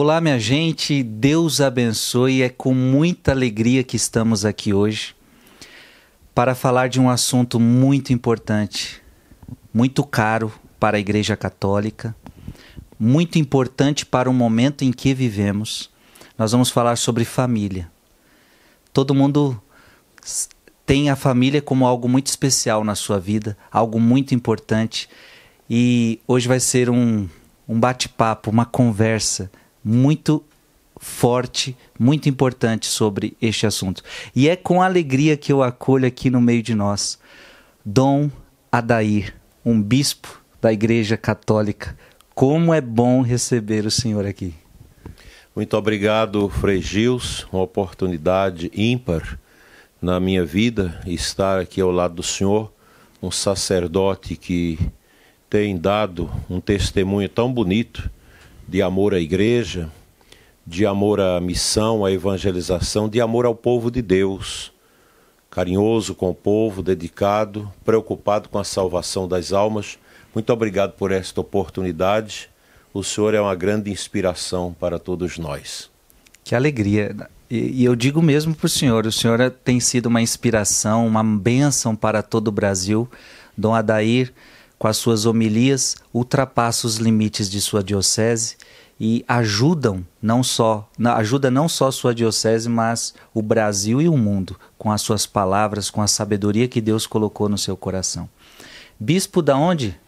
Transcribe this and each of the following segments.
Olá, minha gente, Deus abençoe. É com muita alegria que estamos aqui hoje para falar de um assunto muito importante, muito caro para a Igreja Católica, muito importante para o momento em que vivemos. Nós vamos falar sobre família. Todo mundo tem a família como algo muito especial na sua vida, algo muito importante. E hoje vai ser um, um bate-papo, uma conversa muito forte, muito importante sobre este assunto. E é com alegria que eu acolho aqui no meio de nós Dom Adair, um bispo da Igreja Católica. Como é bom receber o senhor aqui. Muito obrigado, Frei Gils, uma oportunidade ímpar na minha vida estar aqui ao lado do senhor, um sacerdote que tem dado um testemunho tão bonito de amor à igreja, de amor à missão, à evangelização, de amor ao povo de Deus, carinhoso com o povo, dedicado, preocupado com a salvação das almas. Muito obrigado por esta oportunidade. O Senhor é uma grande inspiração para todos nós. Que alegria. E, eu digo mesmo para o senhor: o senhor tem sido uma inspiração, uma bênção para todo o Brasil. Dom Adair com as suas homilias, ultrapassa os limites de sua diocese e ajudam não só ajuda não só sua diocese, mas o Brasil e o mundo com as suas palavras, com a sabedoria que Deus colocou no seu coração. Bispo da onde?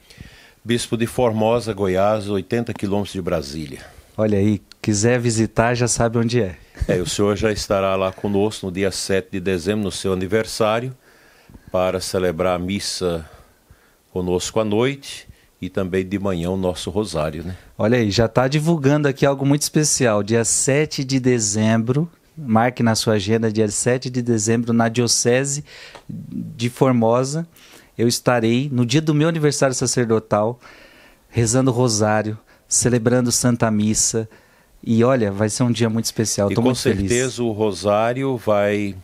Bispo de Formosa, Goiás, 80 quilômetros de Brasília. Olha aí, quiser visitar já sabe onde é. É, o senhor já estará lá conosco no dia 7 de dezembro, no seu aniversário, para celebrar a missa conosco à noite e também de manhã o nosso rosário, né? Olha aí, já está divulgando aqui algo muito especial. Dia 7 de dezembro, marque na sua agenda, dia 7 de dezembro, na Diocese de Formosa, eu estarei, no dia do meu aniversário sacerdotal, rezando rosário, celebrando Santa Missa. E olha, vai ser um dia muito especial. E com certeza o rosário vai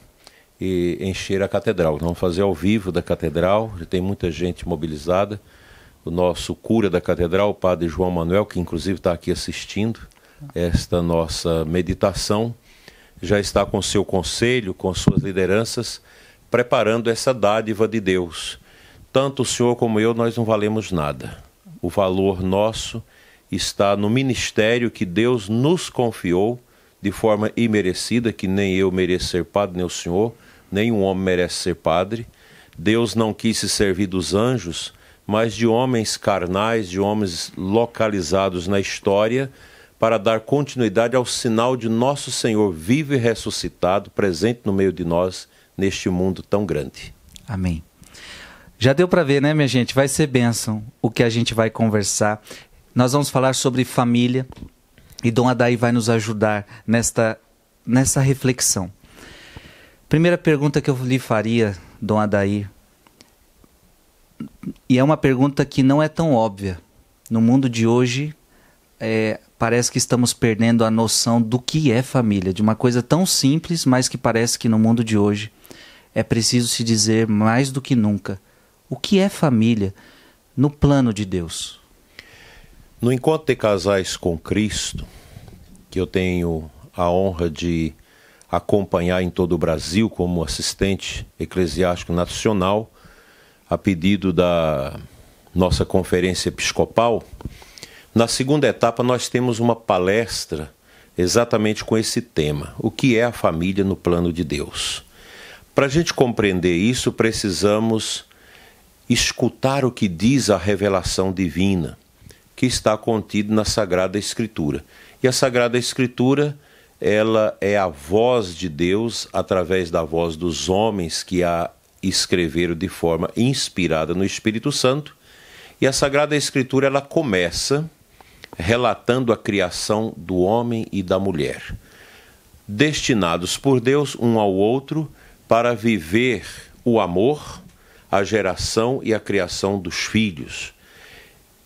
e encher a catedral. Vamos fazer ao vivo da catedral, já tem muita gente mobilizada. O nosso cura da catedral, o padre João Manuel, que inclusive está aqui assistindo esta nossa meditação, já está com seu conselho, com suas lideranças, preparando essa dádiva de Deus. Tanto o senhor como eu, nós não valemos nada. O valor nosso está no ministério que Deus nos confiou de forma imerecida, que nem eu mereço ser padre, nem o senhor, nenhum homem merece ser padre. Deus não quis se servir dos anjos, mas de homens carnais, de homens localizados na história, para dar continuidade ao sinal de nosso Senhor vivo e ressuscitado, presente no meio de nós, neste mundo tão grande. Amém. Já deu para ver, né, minha gente? Vai ser bênção o que a gente vai conversar. Nós vamos falar sobre família e Dom Adai vai nos ajudar nesta, nessa reflexão. Primeira pergunta que eu lhe faria, Dom Adair, e é uma pergunta que não é tão óbvia. No mundo de hoje, é, parece que estamos perdendo a noção do que é família, de uma coisa tão simples, mas que parece que no mundo de hoje é preciso se dizer mais do que nunca o que é família no plano de Deus. No encontro de casais com Cristo, que eu tenho a honra de acompanhar em todo o Brasil como assistente eclesiástico nacional, a pedido da nossa conferência episcopal. Na segunda etapa, nós temos uma palestra exatamente com esse tema: o que é a família no plano de Deus. Para a gente compreender isso, precisamos escutar o que diz a revelação divina, que está contido na Sagrada Escritura. E a Sagrada Escritura ela é a voz de Deus através da voz dos homens que a escreveram de forma inspirada no Espírito Santo. E a Sagrada Escritura ela começa relatando a criação do homem e da mulher, destinados por Deus um ao outro para viver o amor, a geração e a criação dos filhos.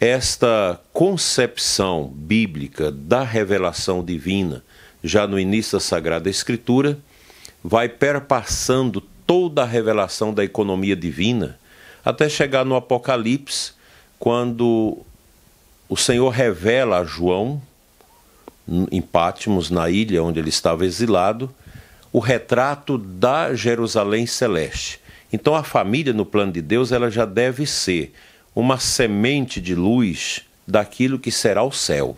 Esta concepção bíblica da revelação divina já no início da Sagrada Escritura, vai perpassando toda a revelação da economia divina, até chegar no Apocalipse, quando o Senhor revela a João em Pátimos, na ilha onde ele estava exilado, o retrato da Jerusalém celeste. Então a família no plano de Deus, ela já deve ser uma semente de luz daquilo que será o céu.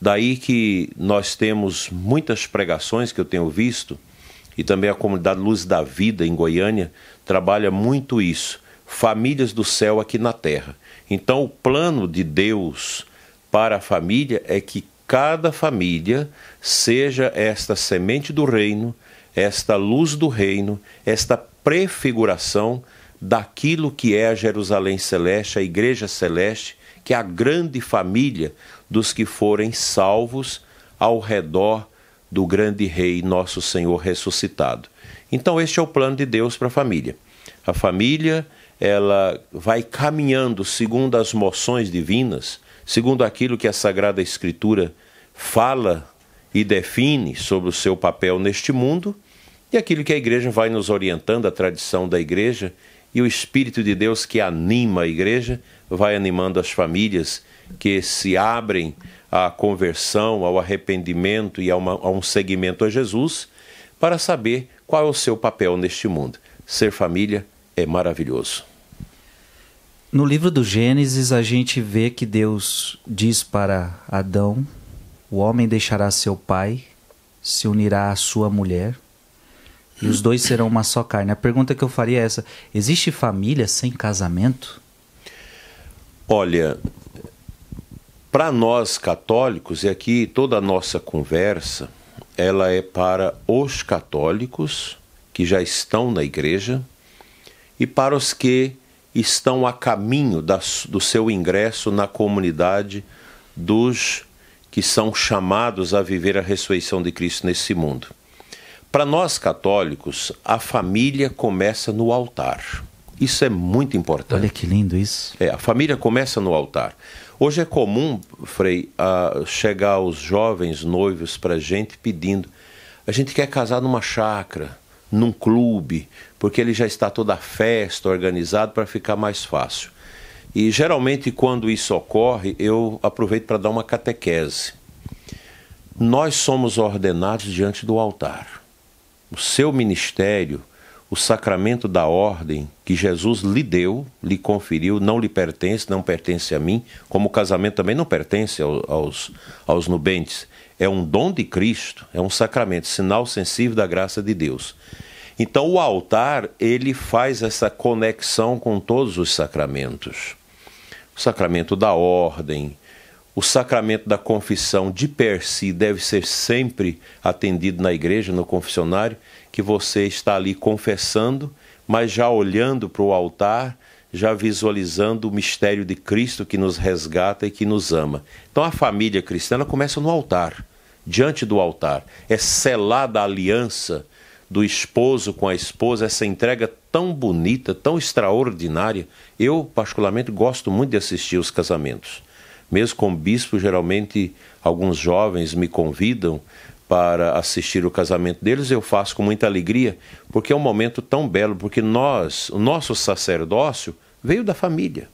Daí que nós temos muitas pregações que eu tenho visto, e também a comunidade Luz da Vida em Goiânia trabalha muito isso. Famílias do céu aqui na terra. Então, o plano de Deus para a família é que cada família seja esta semente do reino, esta luz do reino, esta prefiguração daquilo que é a Jerusalém celeste, a igreja celeste, que é a grande família dos que forem salvos ao redor do grande Rei, nosso Senhor ressuscitado. Então, este é o plano de Deus para a família. A família, ela vai caminhando segundo as moções divinas, segundo aquilo que a Sagrada Escritura fala e define sobre o seu papel neste mundo, e aquilo que a igreja vai nos orientando, a tradição da igreja e o Espírito de Deus que anima a igreja, vai animando as famílias que se abrem à conversão, ao arrependimento e a, uma, a um seguimento a Jesus, para saber qual é o seu papel neste mundo. Ser família é maravilhoso. No livro do Gênesis, a gente vê que Deus diz para Adão: o homem deixará seu pai, se unirá à sua mulher, e os dois serão uma só carne. A pergunta que eu faria é essa: existe família sem casamento? Olha, para nós católicos, e aqui toda a nossa conversa, ela é para os católicos que já estão na igreja e para os que estão a caminho da, do seu ingresso na comunidade dos que são chamados a viver a ressurreição de Cristo nesse mundo. Para nós católicos, a família começa no altar. Isso é muito importante. Olha que lindo isso. É, a família começa no altar. Hoje é comum, Frei, chegar os jovens noivos para a gente pedindo: a gente quer casar numa chácara, num clube, porque ele já está toda a festa organizado para ficar mais fácil. E geralmente, quando isso ocorre, eu aproveito para dar uma catequese. Nós somos ordenados diante do altar. O seu ministério o sacramento da ordem que Jesus lhe deu, lhe conferiu, não lhe pertence, não pertence a mim, como o casamento também não pertence aos, aos nubentes. É um dom de Cristo, é um sacramento, sinal sensível da graça de Deus. Então o altar, ele faz essa conexão com todos os sacramentos. O sacramento da ordem, o sacramento da confissão de per si deve ser sempre atendido na igreja, no confessionário, que você está ali confessando, mas já olhando para o altar, já visualizando o mistério de Cristo que nos resgata e que nos ama. Então a família cristã começa no altar, diante do altar. É selada a aliança do esposo com a esposa, essa entrega tão bonita, tão extraordinária. Eu, particularmente, gosto muito de assistir os casamentos. Mesmo com bispo, geralmente alguns jovens me convidam para assistir o casamento deles, eu faço com muita alegria, porque é um momento tão belo, porque nós, o nosso sacerdócio veio da família.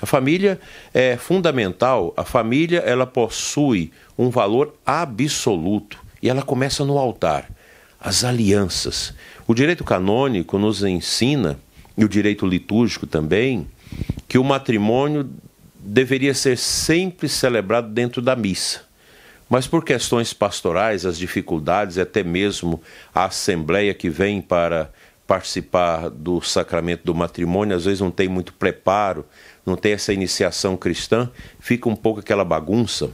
A família é fundamental, a família ela possui um valor absoluto e ela começa no altar. As alianças. O direito canônico nos ensina, e o direito litúrgico também, que o matrimônio deveria ser sempre celebrado dentro da missa. Mas por questões pastorais, as dificuldades, até mesmo a assembleia que vem para participar do sacramento do matrimônio, às vezes não tem muito preparo, não tem essa iniciação cristã, fica um pouco aquela bagunça.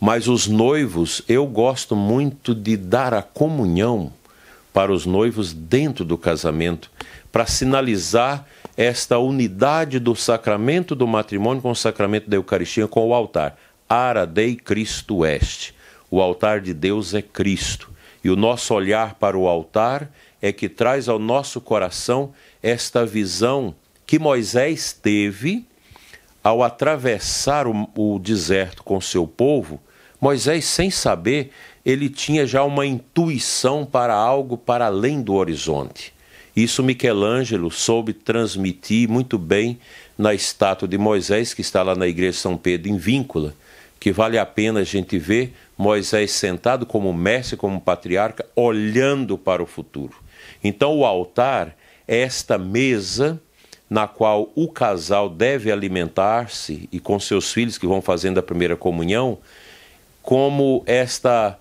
Mas os noivos, eu gosto muito de dar a comunhão para os noivos dentro do casamento, para sinalizar esta unidade do sacramento do matrimônio com o sacramento da Eucaristia, com o altar. Ara Dei Cristo Est. O altar de Deus é Cristo. E o nosso olhar para o altar é que traz ao nosso coração esta visão que Moisés teve ao atravessar o, o deserto com seu povo. Moisés, sem saber, ele tinha já uma intuição para algo para além do horizonte. Isso Michelangelo soube transmitir muito bem na estátua de Moisés, que está lá na igreja São Pedro, em Víncula, que vale a pena a gente ver Moisés sentado como mestre, como patriarca, olhando para o futuro. Então, o altar é esta mesa na qual o casal deve alimentar-se e com seus filhos que vão fazendo a primeira comunhão, como esta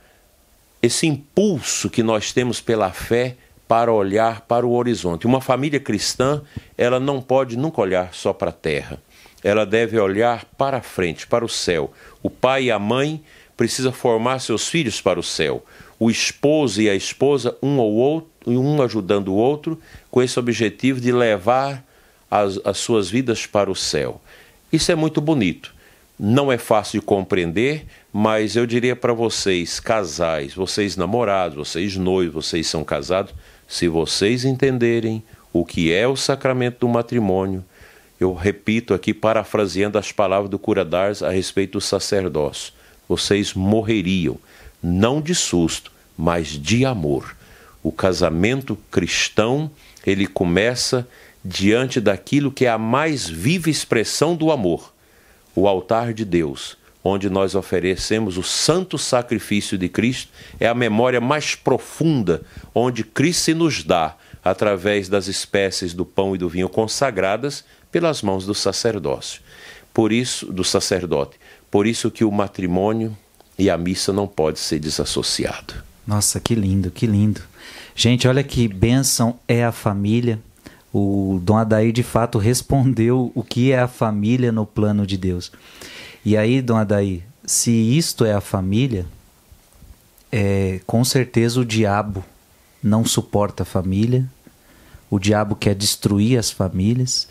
esse impulso que nós temos pela fé para olhar para o horizonte. Uma família cristã, ela não pode nunca olhar só para a terra ela deve olhar para frente, para o céu. O pai e a mãe precisam formar seus filhos para o céu. O esposo e a esposa, um ou outro, um ajudando o outro, com esse objetivo de levar as, as suas vidas para o céu. Isso é muito bonito. Não é fácil de compreender, mas eu diria para vocês, casais, vocês namorados, vocês noivos, vocês são casados, se vocês entenderem o que é o sacramento do matrimônio, eu repito aqui, parafraseando as palavras do cura Dars a respeito do sacerdócio: vocês morreriam, não de susto, mas de amor. O casamento cristão, ele começa diante daquilo que é a mais viva expressão do amor, o altar de Deus, onde nós oferecemos o santo sacrifício de Cristo, é a memória mais profunda onde Cristo se nos dá através das espécies do pão e do vinho consagradas pelas mãos do sacerdócio. Por isso, do sacerdote. Por isso que o matrimônio e a missa não pode ser desassociado. Nossa, que lindo, que lindo. Gente, olha que bênção é a família. O Dom Adair de fato respondeu o que é a família no plano de Deus. E aí, Dom Adair, se isto é a família, é, com certeza o diabo não suporta a família, o diabo quer destruir as famílias.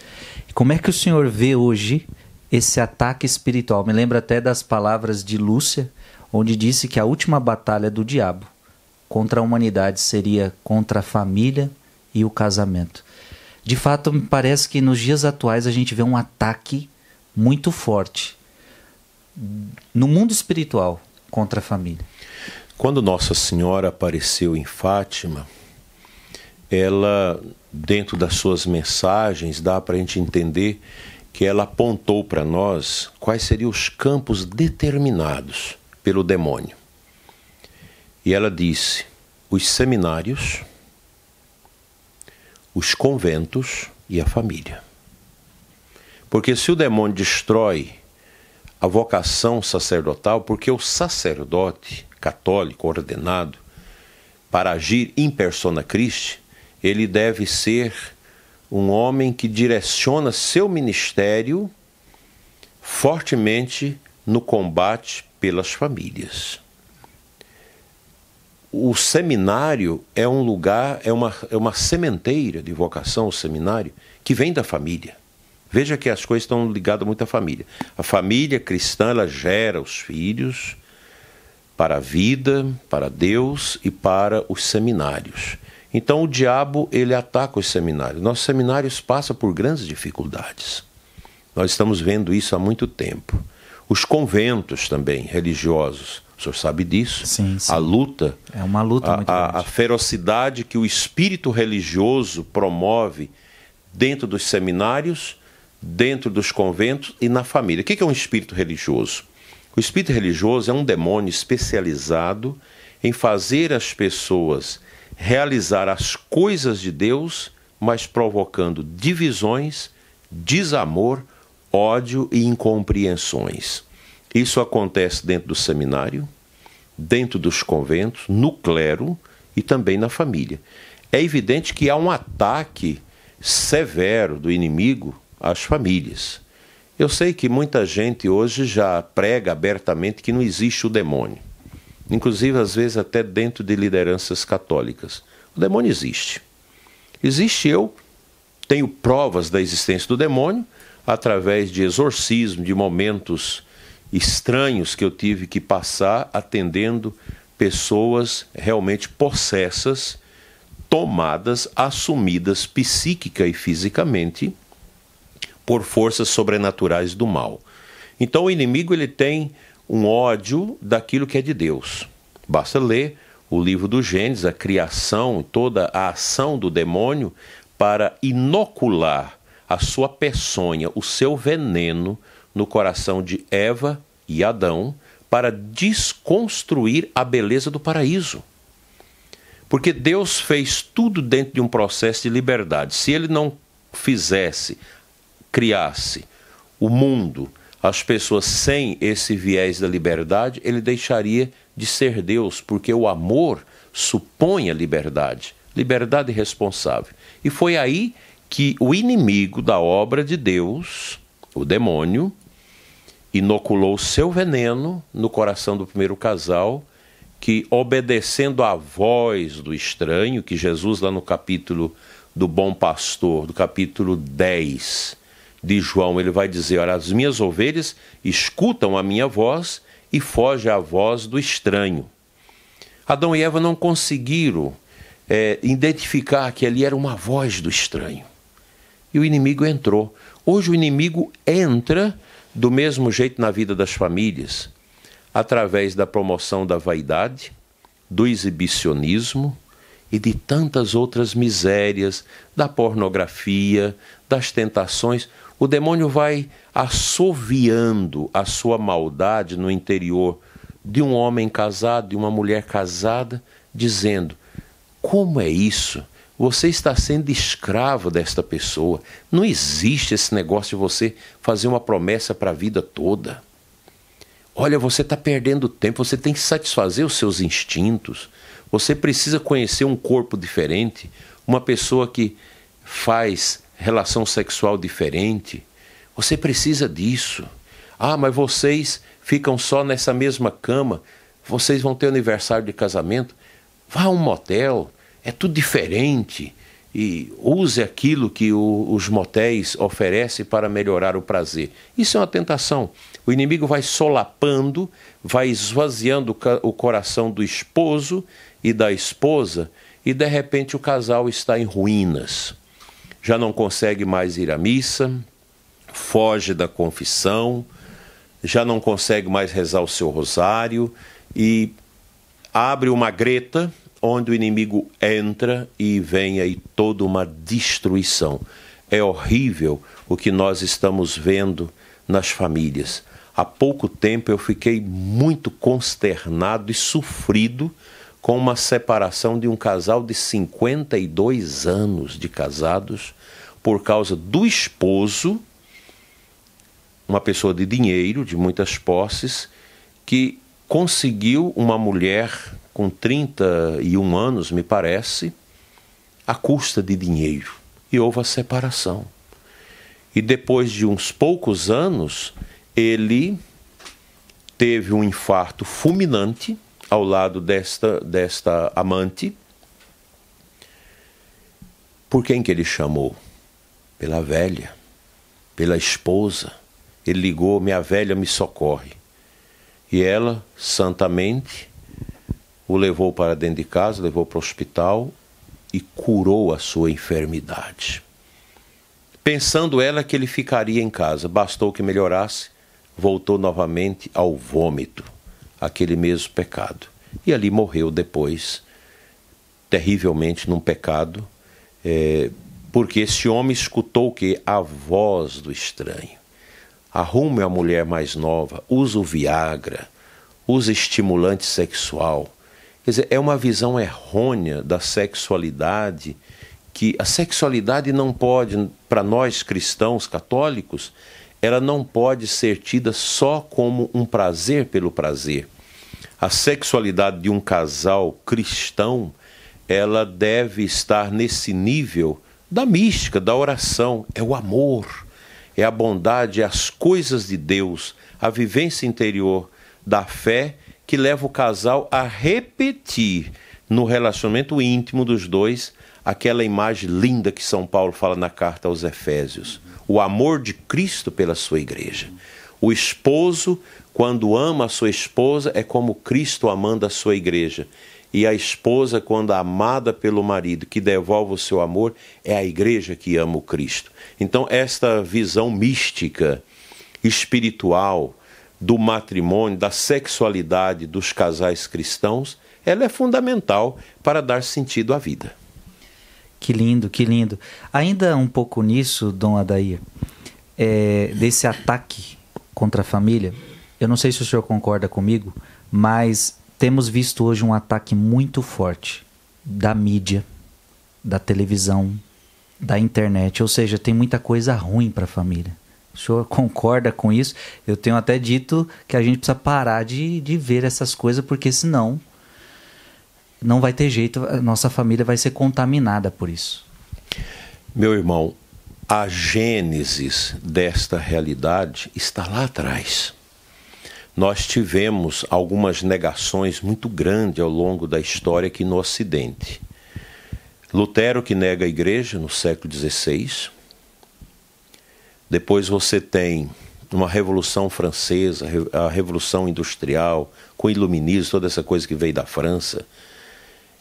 Como é que o senhor vê hoje esse ataque espiritual? Me lembra até das palavras de Lúcia, onde disse que a última batalha do diabo contra a humanidade seria contra a família e o casamento. De fato, me parece que nos dias atuais a gente vê um ataque muito forte no mundo espiritual contra a família. Quando Nossa Senhora apareceu em Fátima, ela, dentro das suas mensagens, dá para a gente entender que ela apontou para nós quais seriam os campos determinados pelo demônio. E ela disse: os seminários, os conventos e a família. Porque se o demônio destrói a vocação sacerdotal, porque o sacerdote católico ordenado para agir em persona Christi, ele deve ser um homem que direciona seu ministério fortemente no combate pelas famílias. O seminário é um lugar, é uma, é uma sementeira de vocação, o seminário, que vem da família. Veja que as coisas estão ligadas muito à família. A família cristã, ela gera os filhos para a vida, para Deus e para os seminários. Então o diabo ele ataca os seminários. Nossos seminários passam por grandes dificuldades. Nós estamos vendo isso há muito tempo. Os conventos também religiosos, o senhor sabe disso? Sim, sim. A luta, é uma luta a, muito a, a ferocidade que o espírito religioso promove dentro dos seminários, dentro dos conventos e na família. O que é um espírito religioso? O espírito religioso é um demônio especializado em fazer as pessoas realizar as coisas de Deus, mas provocando divisões, desamor, ódio e incompreensões. Isso acontece dentro do seminário, dentro dos conventos, no clero e também na família. É evidente que há um ataque severo do inimigo às famílias. Eu sei que muita gente hoje já prega abertamente que não existe o demônio inclusive às vezes até dentro de lideranças católicas. O demônio existe. Existe eu, tenho provas da existência do demônio através de exorcismo, de momentos estranhos que eu tive que passar atendendo pessoas realmente possessas, tomadas, assumidas psíquica e fisicamente por forças sobrenaturais do mal. Então o inimigo ele tem um ódio daquilo que é de Deus. Basta ler o livro do Gênesis, a criação, toda a ação do demônio para inocular a sua peçonha, o seu veneno no coração de Eva e Adão, para desconstruir a beleza do paraíso. Porque Deus fez tudo dentro de um processo de liberdade. Se ele não fizesse, criasse o mundo, as pessoas sem esse viés da liberdade, ele deixaria de ser Deus, porque o amor supõe a liberdade, liberdade responsável. E foi aí que o inimigo da obra de Deus, o demônio, inoculou seu veneno no coração do primeiro casal, que obedecendo à voz do estranho, que Jesus lá no capítulo do bom pastor, do capítulo 10 de João, ele vai dizer: Olha, as minhas ovelhas escutam a minha voz e foge à voz do estranho. Adão e Eva não conseguiram é, identificar que ali era uma voz do estranho. E o inimigo entrou. Hoje o inimigo entra do mesmo jeito na vida das famílias, através da promoção da vaidade, do exibicionismo e de tantas outras misérias, da pornografia, das tentações. O demônio vai assoviando a sua maldade no interior de um homem casado, de uma mulher casada, dizendo: Como é isso? Você está sendo escravo desta pessoa. Não existe esse negócio de você fazer uma promessa para a vida toda. Olha, você está perdendo tempo, você tem que satisfazer os seus instintos. Você precisa conhecer um corpo diferente, uma pessoa que faz relação sexual diferente. Você precisa disso. Ah, mas vocês ficam só nessa mesma cama. Vocês vão ter aniversário de casamento. Vá a um motel é tudo diferente e use aquilo que o, os motéis oferecem para melhorar o prazer. Isso é uma tentação. O inimigo vai solapando, vai esvaziando o coração do esposo e da esposa, e de repente o casal está em ruínas. Já não consegue mais ir à missa, foge da confissão, já não consegue mais rezar o seu rosário e abre uma greta onde o inimigo entra e vem aí toda uma destruição. É horrível o que nós estamos vendo nas famílias. Há pouco tempo eu fiquei muito consternado e sofrido com uma separação de um casal de 52 anos de casados por causa do esposo, uma pessoa de dinheiro, de muitas posses, que conseguiu uma mulher com 31 anos, me parece, à custa de dinheiro. E houve a separação. E depois de uns poucos anos, ele teve um infarto fulminante ao lado desta, desta amante. Por quem que ele chamou? Pela velha, pela esposa. Ele ligou: Minha velha me socorre. E ela, santamente, o levou para dentro de casa, levou para o hospital e curou a sua enfermidade. Pensando ela que ele ficaria em casa, bastou que melhorasse, voltou novamente ao vômito, aquele mesmo pecado. E ali morreu depois, terrivelmente num pecado, é, porque esse homem escutou que a voz do estranho. Arrume a mulher mais nova, usa o Viagra, usa estimulante sexual Quer dizer, é uma visão errônea da sexualidade, que a sexualidade não pode, para nós cristãos católicos, ela não pode ser tida só como um prazer pelo prazer. A sexualidade de um casal cristão, ela deve estar nesse nível da mística, da oração, é o amor, é a bondade, é as coisas de Deus, a vivência interior da fé que leva o casal a repetir no relacionamento íntimo dos dois aquela imagem linda que São Paulo fala na carta aos Efésios: o amor de Cristo pela sua igreja. O esposo, quando ama a sua esposa, é como Cristo amando a sua igreja. E a esposa, quando amada pelo marido, que devolve o seu amor, é a igreja que ama o Cristo. Então, esta visão mística, espiritual, do matrimônio, da sexualidade dos casais cristãos, ela é fundamental para dar sentido à vida. Que lindo, que lindo. Ainda um pouco nisso, Dom Adair, é, desse ataque contra a família, eu não sei se o senhor concorda comigo, mas temos visto hoje um ataque muito forte da mídia, da televisão, da internet, ou seja, tem muita coisa ruim para a família. O senhor concorda com isso? Eu tenho até dito que a gente precisa parar de, de ver essas coisas, porque senão não vai ter jeito, a nossa família vai ser contaminada por isso. Meu irmão, a gênesis desta realidade está lá atrás. Nós tivemos algumas negações muito grandes ao longo da história aqui no Ocidente. Lutero que nega a igreja no século XVI. Depois você tem uma Revolução Francesa, a Revolução Industrial, com o Iluminismo, toda essa coisa que veio da França,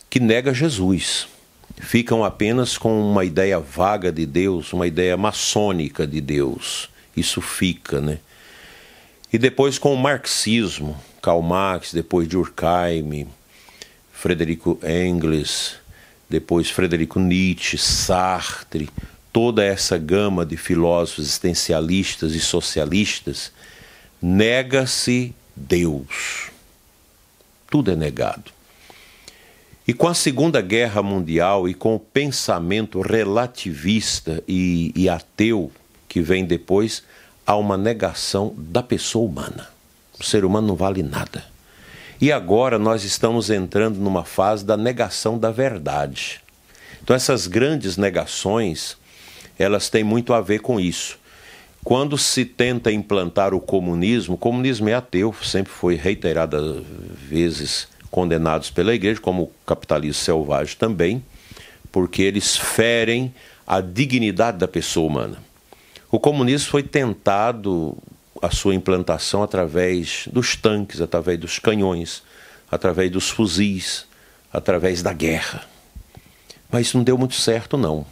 que nega Jesus. Ficam apenas com uma ideia vaga de Deus, uma ideia maçônica de Deus. Isso fica, né? E depois com o marxismo, Karl Marx, depois Durkheim, Frederico Engels, depois Frederico Nietzsche, Sartre, toda essa gama de filósofos existencialistas e socialistas, nega-se Deus. Tudo é negado. E com a Segunda Guerra Mundial e com o pensamento relativista e, e ateu que vem depois, há uma negação da pessoa humana. O ser humano não vale nada. E agora nós estamos entrando numa fase da negação da verdade. Então essas grandes negações, elas têm muito a ver com isso. Quando se tenta implantar o comunismo, o comunismo é ateu, sempre foi reiteradas vezes condenados pela igreja, como o capitalismo selvagem também, porque eles ferem a dignidade da pessoa humana. O comunismo foi tentado a sua implantação através dos tanques, através dos canhões, através dos fuzis, através da guerra. Mas não deu muito certo, não.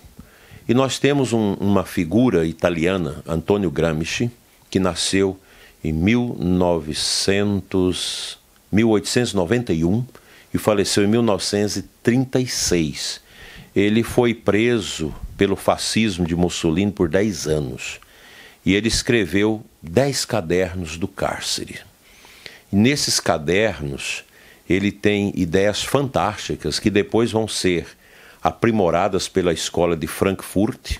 E nós temos um, uma figura italiana, Antonio Gramsci, que nasceu em 1900 1891 e faleceu em 1936. Ele foi preso pelo fascismo de Mussolini por 10 anos e ele escreveu 10 cadernos do cárcere. E nesses cadernos, ele tem ideias fantásticas que depois vão ser aprimoradas pela escola de Frankfurt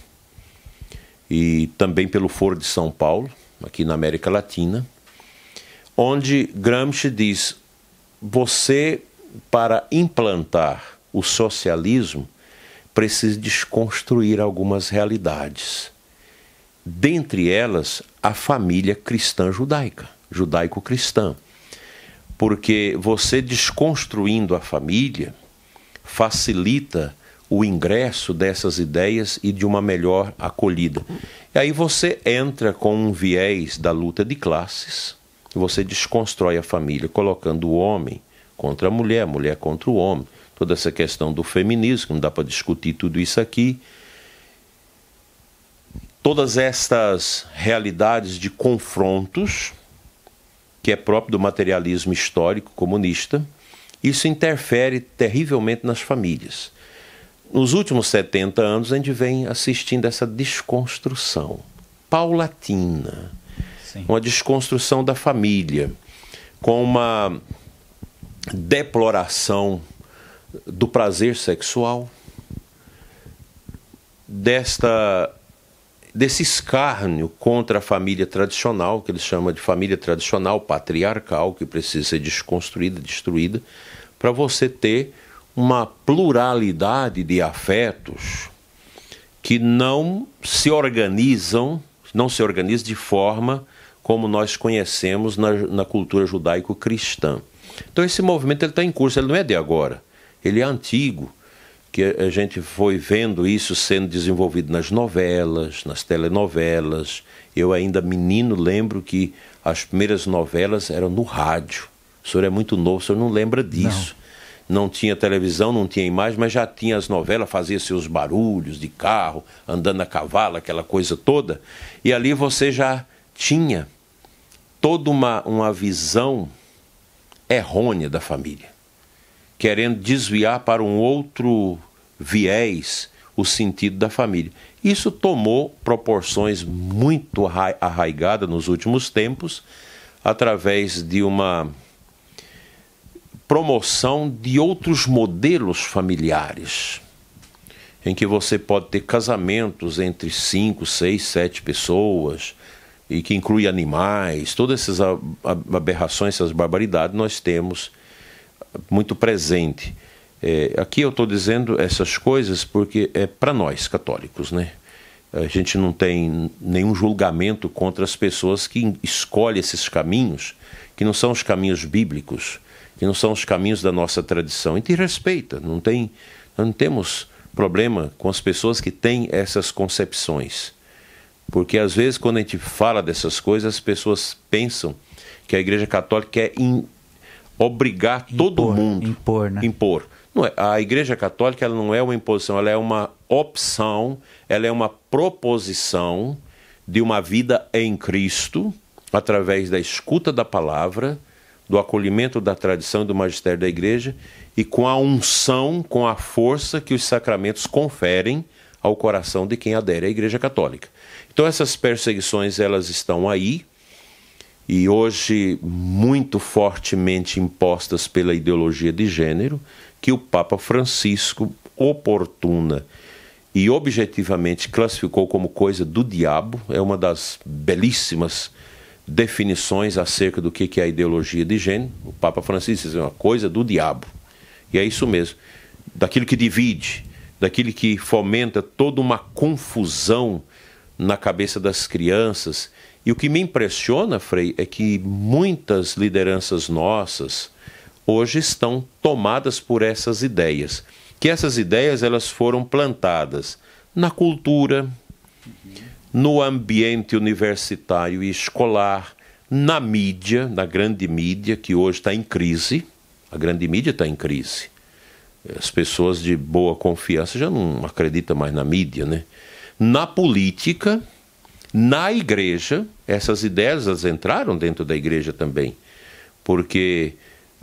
e também pelo Foro de São Paulo, aqui na América Latina onde Gramsci diz: você, para implantar o socialismo, precisa desconstruir algumas realidades. Dentre elas, a família cristã judaica, judaico-cristã. Porque você desconstruindo a família facilita o ingresso dessas ideias e de uma melhor acolhida. E aí você entra com um viés da luta de classes, você desconstrói a família colocando o homem contra a mulher, a mulher contra o homem. Toda essa questão do feminismo, não dá para discutir tudo isso aqui. Todas estas realidades de confrontos, que é próprio do materialismo histórico comunista, isso interfere terrivelmente nas famílias. Nos últimos 70 anos, a gente vem assistindo essa desconstrução paulatina Sim. uma desconstrução da família, com uma deploração do prazer sexual, desta desse escárnio contra a família tradicional, que eles chamam de família tradicional patriarcal, que precisa ser desconstruída, destruída, para você ter uma pluralidade de afetos que não se organizam, não se organizam de forma como nós conhecemos na, na cultura judaico-cristã. Então esse movimento está em curso, ele não é de agora, ele é antigo, que a gente foi vendo isso sendo desenvolvido nas novelas, nas telenovelas. Eu ainda menino lembro que as primeiras novelas eram no rádio. O senhor é muito novo, o senhor não lembra disso. Não. não tinha televisão, não tinha imagem, mas já tinha as novelas, fazia seus barulhos de carro, andando a cavalo, aquela coisa toda. E ali você já tinha toda uma, uma visão errônea da família, querendo desviar para um outro viés o sentido da família. Isso tomou proporções muito arraigadas nos últimos tempos, através de uma promoção de outros modelos familiares, em que você pode ter casamentos entre cinco, seis, sete pessoas e que inclui animais, todas essas aberrações, essas barbaridades nós temos muito presente. É, aqui eu estou dizendo essas coisas porque é para nós católicos, né? A gente não tem nenhum julgamento contra as pessoas que escolhem esses caminhos, que não são os caminhos bíblicos, que não são os caminhos da nossa tradição. A gente respeita, não tem, não temos problema com as pessoas que têm essas concepções. Porque às vezes quando a gente fala dessas coisas, as pessoas pensam que a Igreja Católica quer in, obrigar impor, todo mundo impor, né? impor. Não é, a Igreja Católica ela não é uma imposição, ela é uma opção, ela é uma proposição de uma vida em Cristo através da escuta da palavra, do acolhimento da tradição e do magistério da Igreja e com a unção, com a força que os sacramentos conferem ao coração de quem adere à Igreja Católica. Então essas perseguições elas estão aí, e hoje muito fortemente impostas pela ideologia de gênero, que o Papa Francisco oportuna e objetivamente classificou como coisa do diabo, é uma das belíssimas definições acerca do que é a ideologia de gênero. O Papa Francisco diz é uma coisa do diabo. E é isso mesmo, daquilo que divide, daquilo que fomenta toda uma confusão na cabeça das crianças e o que me impressiona, Frei, é que muitas lideranças nossas hoje estão tomadas por essas ideias. Que essas ideias elas foram plantadas na cultura, no ambiente universitário e escolar, na mídia, na grande mídia, que hoje está em crise. A grande mídia está em crise. As pessoas de boa confiança já não acreditam mais na mídia, né? Na política, na igreja, essas ideias elas entraram dentro da igreja também, porque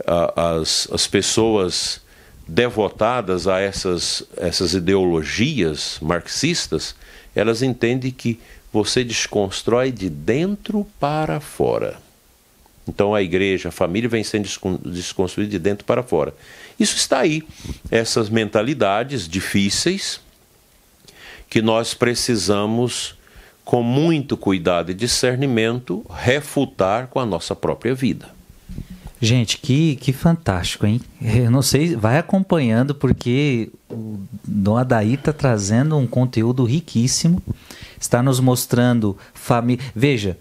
a, as, as pessoas devotadas a essas, essas ideologias marxistas, elas entendem que você desconstrói de dentro para fora. Então a igreja, a família vem sendo desconstruída de dentro para fora. Isso está aí, essas mentalidades difíceis que nós precisamos com muito cuidado e discernimento, refutar com a nossa própria vida. Gente, que, que fantástico, hein? Eu não sei, vai acompanhando, porque o Dom Adair está trazendo um conteúdo riquíssimo, está nos mostrando família. Veja,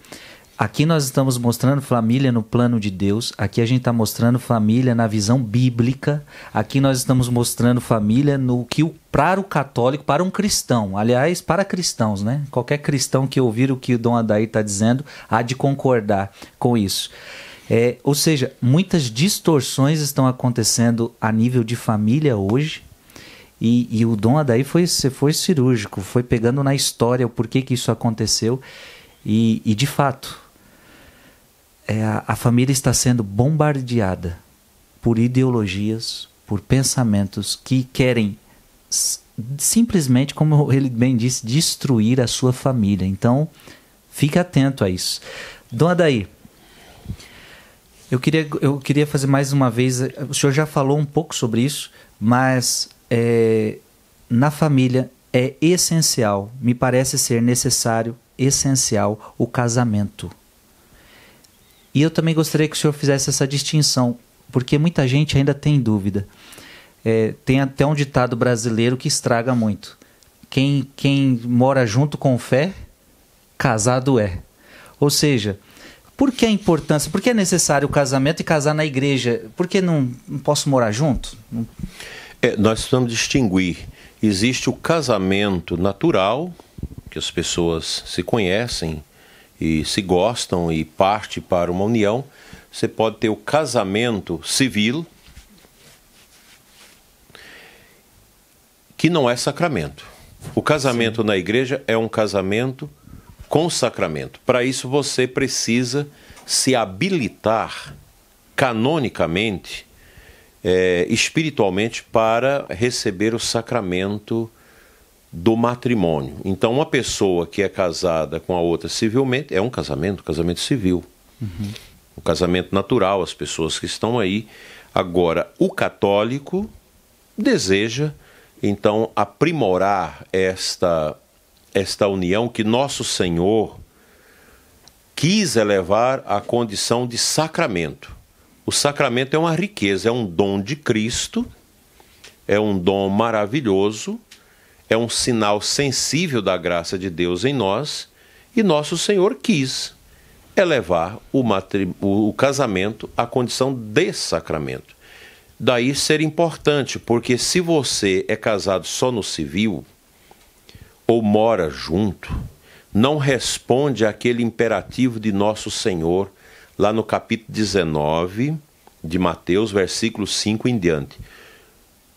Aqui nós estamos mostrando família no plano de Deus, aqui a gente está mostrando família na visão bíblica, aqui nós estamos mostrando família no que o para o católico, para um cristão, aliás, para cristãos, né? Qualquer cristão que ouvir o que o Dom Adair está dizendo há de concordar com isso. É, ou seja, muitas distorções estão acontecendo a nível de família hoje, e, e o Dom Adair foi, foi cirúrgico, foi pegando na história o porquê que isso aconteceu, e, e de fato, é, a, família está sendo bombardeada por ideologias, por pensamentos que querem simplesmente, como ele bem disse, destruir a sua família. Então, fique atento a isso. Dona Daí, eu queria, eu queria fazer mais uma vez. O senhor já falou um pouco sobre isso, mas é, na família é essencial, me parece ser necessário, essencial, o casamento. E eu também gostaria que o senhor fizesse essa distinção, porque muita gente ainda tem dúvida. É, tem até um ditado brasileiro que estraga muito. Quem, quem mora junto com fé, casado é. Ou seja, por que a importância? Por que é necessário o casamento e casar na igreja? Por que não, não posso morar junto? É, nós precisamos distinguir. Existe o casamento natural, que as pessoas se conhecem, e se gostam e parte para uma união, você pode ter o casamento civil, que não é sacramento. O casamento Sim. na igreja é um casamento com sacramento. Para isso você precisa se habilitar canonicamente, é, espiritualmente, para receber o sacramento do matrimônio. Então, uma pessoa que é casada com a outra civilmente é um casamento, casamento civil. Uhum. o casamento natural, as pessoas que estão aí. Agora, o católico deseja então aprimorar esta esta união que nosso Senhor quis elevar à condição de sacramento. O sacramento é uma riqueza, é um dom de Cristo, é um dom maravilhoso, é um sinal sensível da graça de Deus em nós, e nosso Senhor quis elevar o, o casamento à condição de sacramento. Daí ser importante, porque se você é casado só no civil, ou mora junto, não responde àquele imperativo de nosso Senhor, lá no capítulo 19 de Mateus, versículo 5 em diante.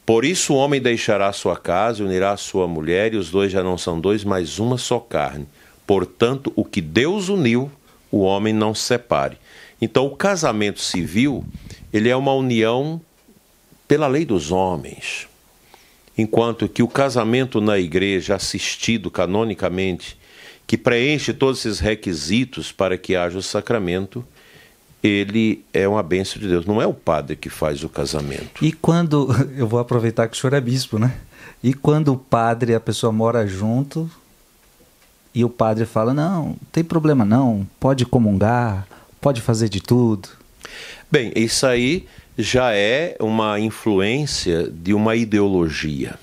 Por isso o homem deixará sua casa, unirá a sua mulher, e os dois já não são dois, mas uma só carne. Portanto, o que Deus uniu, o homem não se separe. Então, o casamento civil, ele é uma união pela lei dos homens. Enquanto que o casamento na igreja, assistido canonicamente, que preenche todos esses requisitos para que haja o sacramento, ele é uma bênção de Deus. Não é o padre que faz o casamento. E quando, eu vou aproveitar que o senhor é bispo, né? E quando o padre e a pessoa mora junto e o padre fala: não, não tem problema não, pode comungar, pode fazer de tudo. Bem, isso aí já é uma influência de uma ideologia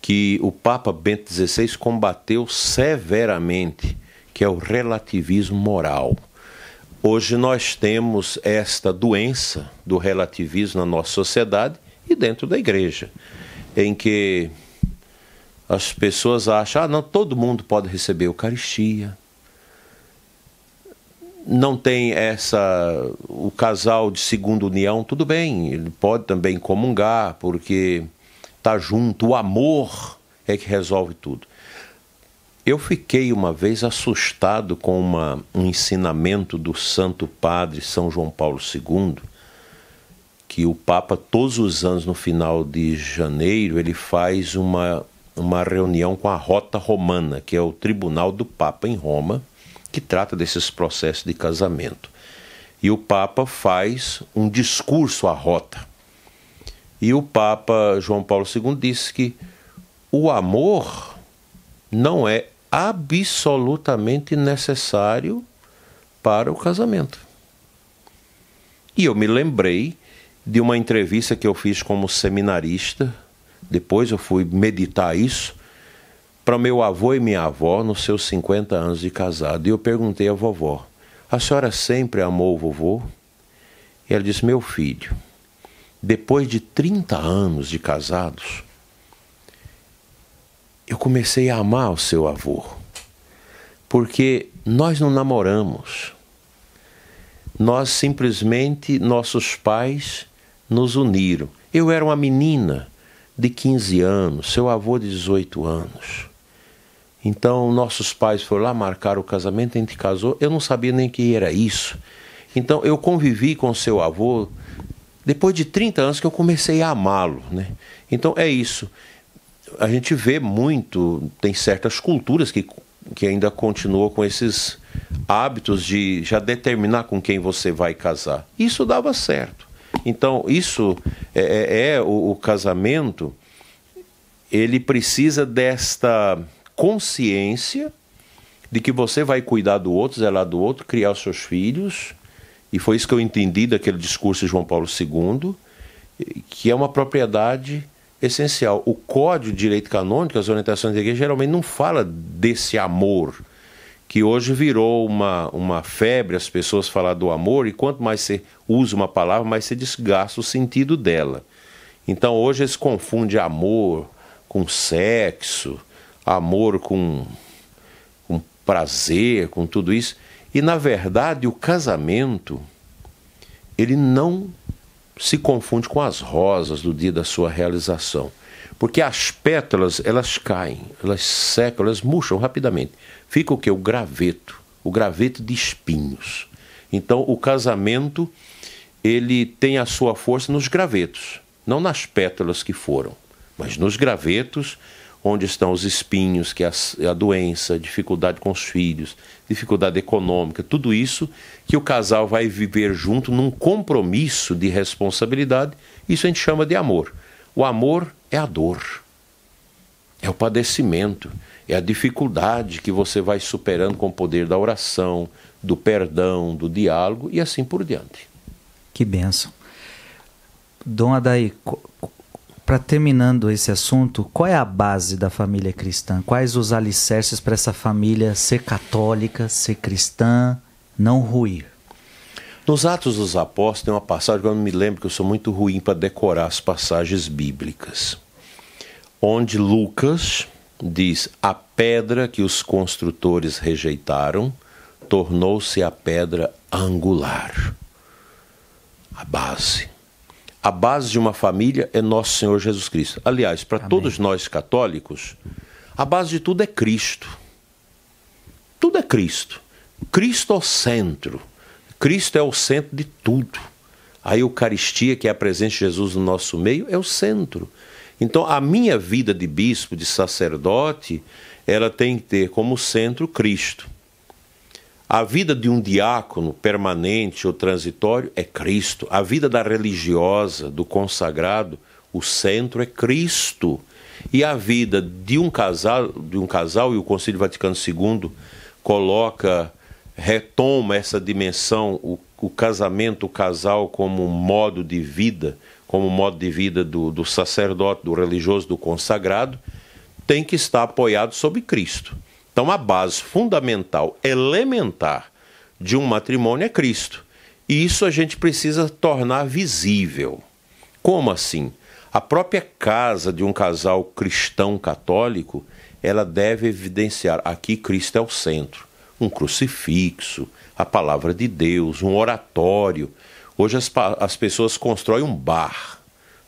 que o Papa Bento XVI combateu severamente, que é o relativismo moral. Hoje nós temos esta doença do relativismo na nossa sociedade e dentro da igreja, em que as pessoas acham, ah, não, todo mundo pode receber Eucaristia, não tem essa o casal de segunda união, tudo bem, ele pode também comungar, porque tá junto, o amor é que resolve tudo. Eu fiquei uma vez assustado com uma, um ensinamento do Santo Padre São João Paulo II, que o Papa todos os anos no final de janeiro ele faz uma uma reunião com a Rota Romana, que é o Tribunal do Papa em Roma que trata desses processos de casamento. E o Papa faz um discurso à rota. E o Papa João Paulo II disse que o amor não é absolutamente necessário para o casamento. E eu me lembrei de uma entrevista que eu fiz como seminarista, depois eu fui meditar isso, para meu avô e minha avó nos seus 50 anos de casado. E eu perguntei à vovó: A senhora sempre amou o vovô? E ela disse: Meu filho, depois de 30 anos de casados, eu comecei a amar o seu avô. Porque nós não namoramos. Nós simplesmente, nossos pais nos uniram. Eu era uma menina de 15 anos, seu avô de 18 anos. Então, nossos pais foram lá marcar o casamento, a gente casou. Eu não sabia nem que era isso. Então, eu convivi com seu avô depois de 30 anos que eu comecei a amá-lo. Né? Então, é isso. A gente vê muito, tem certas culturas que, que ainda continuam com esses hábitos de já determinar com quem você vai casar. Isso dava certo. Então, isso é, é, é o, o casamento, ele precisa desta consciência de que você vai cuidar do outro, zelar do outro, criar os seus filhos. E foi isso que eu entendi daquele discurso de João Paulo II, que é uma propriedade essencial. O Código de Direito Canônico, as orientações da igreja, geralmente não fala desse amor, que hoje virou uma, uma febre as pessoas falar do amor, e quanto mais você usa uma palavra, mais você desgasta o sentido dela. Então hoje eles confundem amor com sexo, amor com, com prazer, com tudo isso. E na verdade, o casamento ele não se confunde com as rosas do dia da sua realização. Porque as pétalas, elas caem, elas secam, elas murcham rapidamente. Fica o que? O graveto, o graveto de espinhos. Então, o casamento, ele tem a sua força nos gravetos, não nas pétalas que foram, mas nos gravetos onde estão os espinhos, que é a, a doença, dificuldade com os filhos, dificuldade econômica, tudo isso que o casal vai viver junto num compromisso de responsabilidade, isso a gente chama de amor. O amor é a dor, é o padecimento, é a dificuldade que você vai superando com o poder da oração, do perdão, do diálogo e assim por diante. Que benção. Dom Adaí, para terminando esse assunto, qual é a base da família cristã? Quais os alicerces para essa família ser católica, ser cristã, não ruir? Nos Atos dos Apóstolos tem uma passagem eu me lembro que eu sou muito ruim para decorar as passagens bíblicas, onde Lucas diz: A pedra que os construtores rejeitaram tornou-se a pedra angular, a base. A base de uma família é nosso Senhor Jesus Cristo. Aliás, para todos nós católicos, a base de tudo é Cristo. Tudo é Cristo. Cristo é o centro. Cristo é o centro de tudo. A Eucaristia, que é a presença de Jesus no nosso meio, é o centro. Então, a minha vida de bispo, de sacerdote, ela tem que ter como centro Cristo. A vida de um diácono permanente ou transitório é Cristo. A vida da religiosa, do consagrado, o centro é Cristo. E a vida de um casal, de um casal e o Concílio Vaticano II coloca, retoma essa dimensão, o, o casamento, o casal como um modo de vida, como modo de vida do, do sacerdote, do religioso, do consagrado, tem que estar apoiado sobre Cristo. Então, a base fundamental, elementar de um matrimônio é Cristo. E isso a gente precisa tornar visível. Como assim? A própria casa de um casal cristão católico, ela deve evidenciar aqui Cristo é o centro. Um crucifixo, a palavra de Deus, um oratório. Hoje as, as pessoas constroem um bar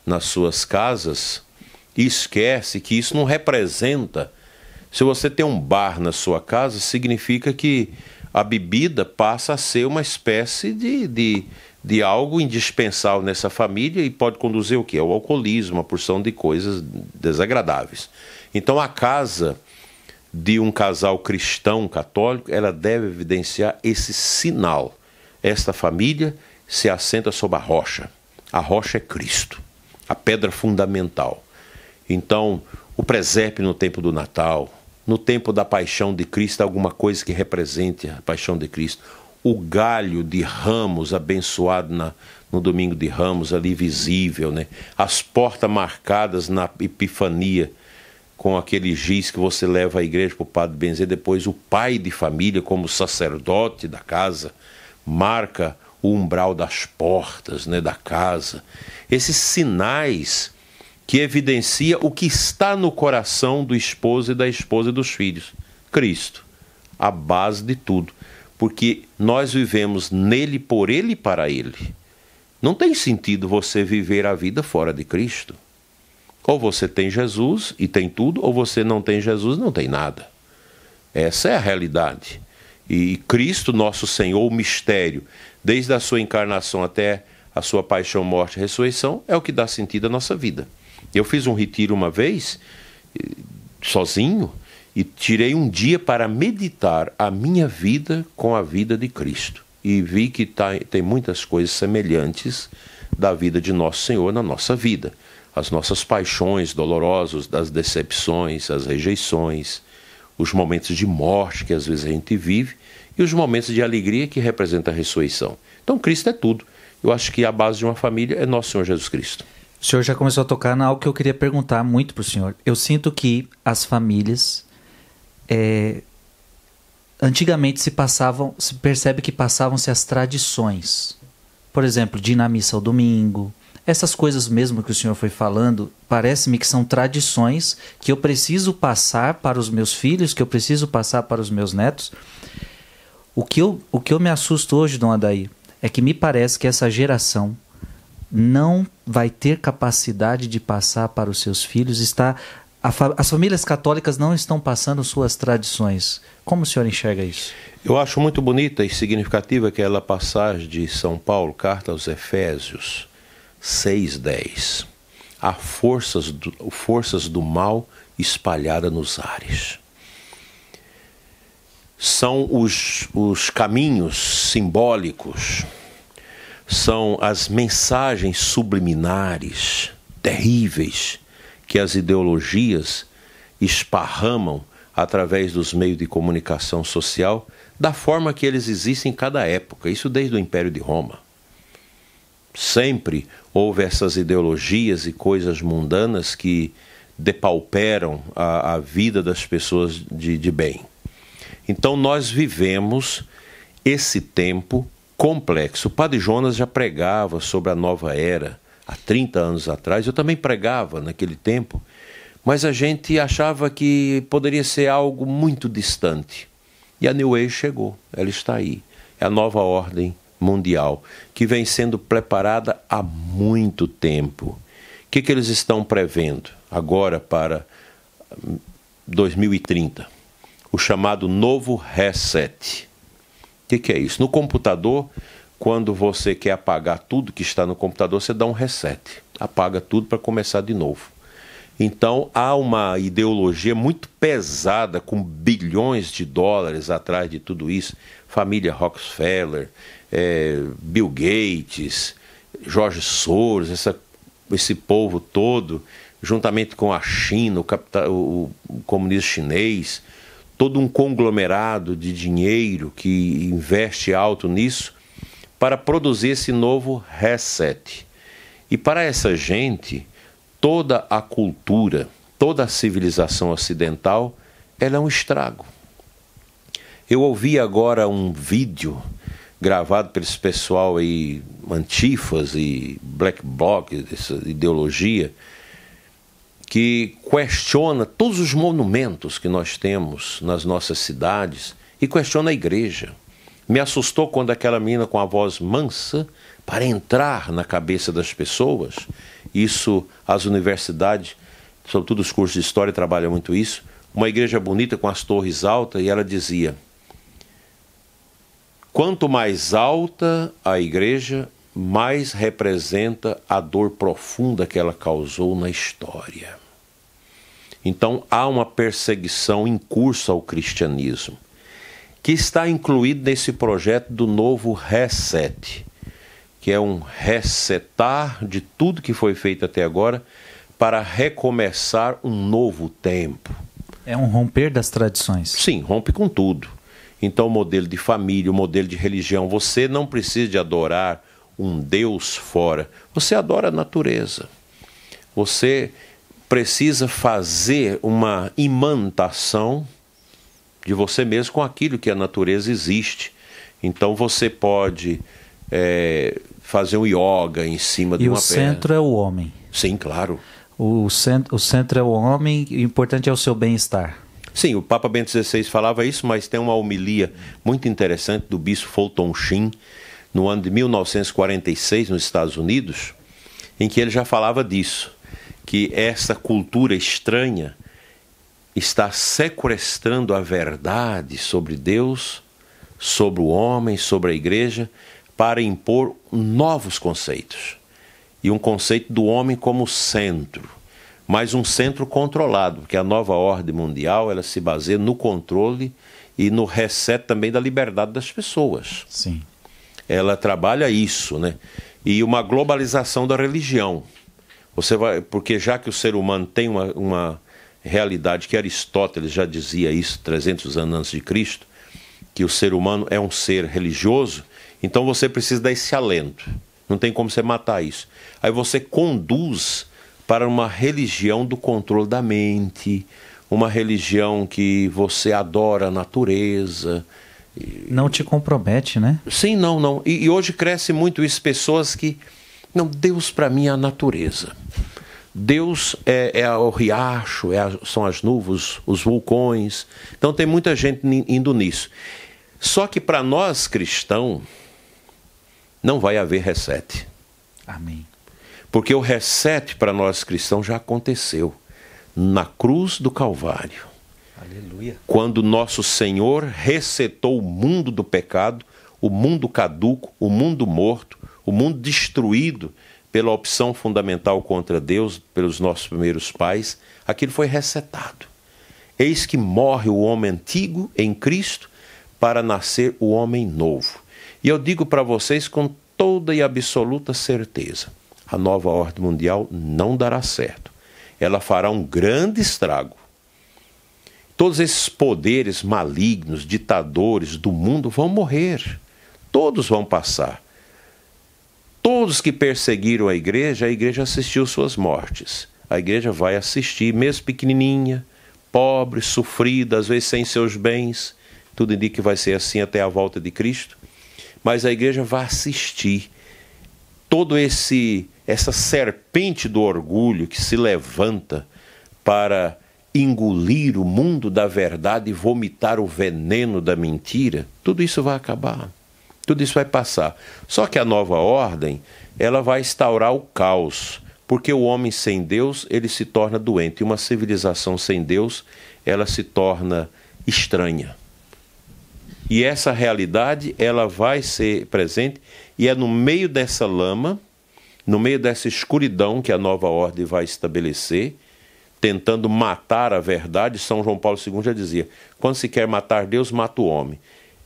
nas suas casas e esquece que isso não representa se você tem um bar na sua casa, significa que a bebida passa a ser uma espécie de, de, de algo indispensável nessa família e pode conduzir o que? Ao alcoolismo, uma porção de coisas desagradáveis. Então a casa de um casal cristão católico, ela deve evidenciar esse sinal. Esta família se assenta sobre a rocha. A rocha é Cristo, a pedra fundamental. Então, o presépio no tempo do Natal, no tempo da paixão de Cristo, alguma coisa que represente a paixão de Cristo. O galho de ramos abençoado na, no domingo de ramos, ali visível, né? as portas marcadas na Epifania, com aquele giz que você leva à igreja para o padre benzer, depois o pai de família, como sacerdote da casa, marca o umbral das portas né, da casa. Esses sinais que evidencia o que está no coração do esposo e da esposa e dos filhos. Cristo, a base de tudo. Porque nós vivemos nele, por ele e para ele. Não tem sentido você viver a vida fora de Cristo. Ou você tem Jesus e tem tudo, ou você não tem Jesus e não tem nada. Essa é a realidade. E Cristo, nosso Senhor, o mistério, desde a sua encarnação até a sua paixão, morte e ressurreição, é o que dá sentido à nossa vida. Eu fiz um retiro uma vez, sozinho, e tirei um dia para meditar a minha vida com a vida de Cristo. E vi que tá, tem muitas coisas semelhantes da vida de Nosso Senhor na nossa vida. As nossas paixões dolorosas, das decepções, as rejeições, os momentos de morte que às vezes a gente vive e os momentos de alegria que representa a ressurreição. Então, Cristo é tudo. Eu acho que a base de uma família é Nosso Senhor Jesus Cristo. O senhor já começou a tocar na algo que eu queria perguntar muito para o senhor. Eu sinto que as famílias é, antigamente se passavam, se percebe que passavam-se as tradições. Por exemplo, de ir na missa ao domingo. Essas coisas mesmo que o senhor foi falando, parece-me que são tradições que eu preciso passar para os meus filhos, que eu preciso passar para os meus netos. O que eu, o que eu me assusto hoje, Dom Adair, é que me parece que essa geração não vai ter capacidade de passar para os seus filhos, está as famílias católicas não estão passando suas tradições. Como o senhor enxerga isso? Eu acho muito bonita e significativa aquela passagem de São Paulo, carta aos Efésios 6:10. há forças do, forças do mal espalhadas nos ares. São os, os caminhos simbólicos, são as mensagens subliminares, terríveis, que as ideologias esparramam através dos meios de comunicação social, da forma que eles existem em cada época, isso desde o Império de Roma. Sempre houve essas ideologias e coisas mundanas que depauperam a, a vida das pessoas de, de bem. Então nós vivemos esse tempo complexo. O Padre Jonas já pregava sobre a nova era há 30 anos atrás, eu também pregava naquele tempo, mas a gente achava que poderia ser algo muito distante. E a New Age chegou, ela está aí. É a nova ordem mundial, que vem sendo preparada há muito tempo. O que, que eles estão prevendo agora para 2030? O chamado novo reset. O que, que é isso? No computador, quando você quer apagar tudo que está no computador, você dá um reset. Apaga tudo para começar de novo. Então há uma ideologia muito pesada, com bilhões de dólares atrás de tudo isso. Família Rockefeller, é, Bill Gates, Jorge Soros, essa, esse povo todo, juntamente com a China, o, capital, o, o comunismo chinês, todo um conglomerado de dinheiro que investe alto nisso para produzir esse novo reset. E para essa gente, toda a cultura, toda a civilização ocidental, ela é um estrago. Eu ouvi agora um vídeo gravado por esse pessoal aí, antifas e black bloc, essa ideologia, que questiona todos os monumentos que nós temos nas nossas cidades e questiona a igreja. Me assustou quando aquela menina com a voz mansa, para entrar na cabeça das pessoas, isso as universidades, sobretudo os cursos de história, trabalham muito isso. Uma igreja bonita com as torres altas, e ela dizia: Quanto mais alta a igreja, mais representa a dor profunda que ela causou na história. Então há uma perseguição em curso ao cristianismo, que está incluído nesse projeto do novo reset, que é um resetar de tudo que foi feito até agora para recomeçar um novo tempo. É um romper das tradições. Sim, rompe com tudo. Então, o modelo de família, o modelo de religião, você não precisa de adorar um Deus fora, você adora a natureza. Você precisa fazer uma imantação de você mesmo com aquilo que a natureza existe. Então, você pode é, fazer um yoga em cima e de uma pedra. E o centro é o homem. Sim, claro. O centro, o centro é o homem e o importante é o seu bem-estar. Sim, o Papa Bento XVI falava isso, mas tem uma homilia muito interessante do bispo Fulton Sheen, no ano de 1946, nos Estados Unidos, em que ele já falava disso, que essa cultura estranha está sequestrando a verdade sobre Deus, sobre o homem, sobre a igreja, para impor novos conceitos. E um conceito do homem como centro mas um centro controlado, porque a nova ordem mundial ela se baseia no controle e no reset também da liberdade das pessoas. Sim. Ela trabalha isso, né? E uma globalização da religião. Você vai, porque já que o ser humano tem uma, uma realidade que Aristóteles já dizia isso 300 anos antes de Cristo, que o ser humano é um ser religioso, então você precisa dar esse alento. Não tem como você matar isso. Aí você conduz para uma religião do controle da mente, uma religião que você adora a natureza. Não te compromete, né? Sim, não, não. E, e hoje cresce muito isso, pessoas que. Não, Deus para mim é a natureza. Deus é, é o riacho, é a, são as nuvens, os vulcões. Então tem muita gente indo nisso. Só que para nós cristãos, não vai haver reset. Amém. Porque o reset para nós cristãos já aconteceu na cruz do Calvário. Aleluia. Quando nosso Senhor resetou o mundo do pecado, o mundo caduco, o mundo morto, o mundo destruído pela opção fundamental contra Deus, pelos nossos primeiros pais, aquilo foi resetado. Eis que morre o homem antigo em Cristo para nascer o homem novo. E eu digo para vocês com toda e absoluta certeza: a nova ordem mundial não dará certo. Ela fará um grande estrago. Todos esses poderes malignos, ditadores do mundo vão morrer. Todos vão passar. Todos que perseguiram a igreja, a igreja assistiu suas mortes. A igreja vai assistir, mesmo pequenininha, pobre, sofrida, às vezes sem seus bens. Tudo indica que vai ser assim até a volta de Cristo. Mas a igreja vai assistir todo esse essa serpente do orgulho que se levanta para engolir o mundo da verdade e vomitar o veneno da mentira, tudo isso vai acabar. Tudo isso vai passar. Só que a nova ordem, ela vai instaurar o caos, porque o homem sem Deus, ele se torna doente, e uma civilização sem Deus, ela se torna estranha. E essa realidade, ela vai ser presente e é no meio dessa lama, no meio dessa escuridão que a nova ordem vai estabelecer, tentando matar a verdade, São João Paulo II já dizia: quando se quer matar Deus, mata o homem.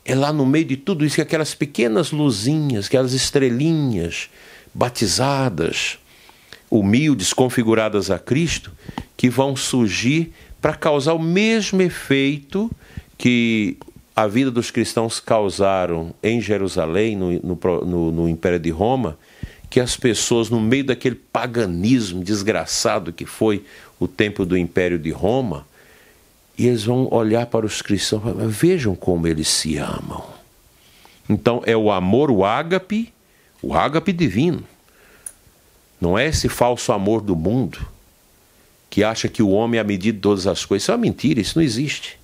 É lá no meio de tudo isso que aquelas pequenas luzinhas, aquelas estrelinhas batizadas, humildes, configuradas a Cristo, que vão surgir para causar o mesmo efeito que a vida dos cristãos causaram em Jerusalém, no, no, no, no Império de Roma, que as pessoas, no meio daquele paganismo desgraçado que foi o templo do Império de Roma, e eles vão olhar para os cristãos, vejam como eles se amam. Então é o amor, o ágape, o ágape divino. Não é esse falso amor do mundo que acha que o homem é a medida de todas as coisas. Isso é uma mentira, isso não existe.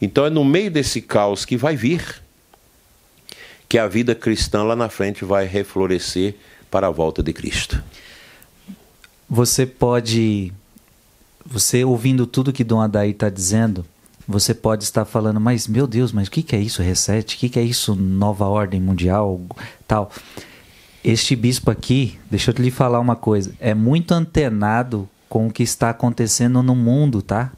Então é no meio desse caos que vai vir que a vida cristã lá na frente vai reflorescer para a volta de Cristo. Você pode, você ouvindo tudo que Dom Adair está dizendo, você pode estar falando, mas meu Deus, mas o que, que é isso reset? O que, que é isso nova ordem mundial, tal? Este bispo aqui, deixa eu lhe falar uma coisa, é muito antenado com o que está acontecendo no mundo, tá?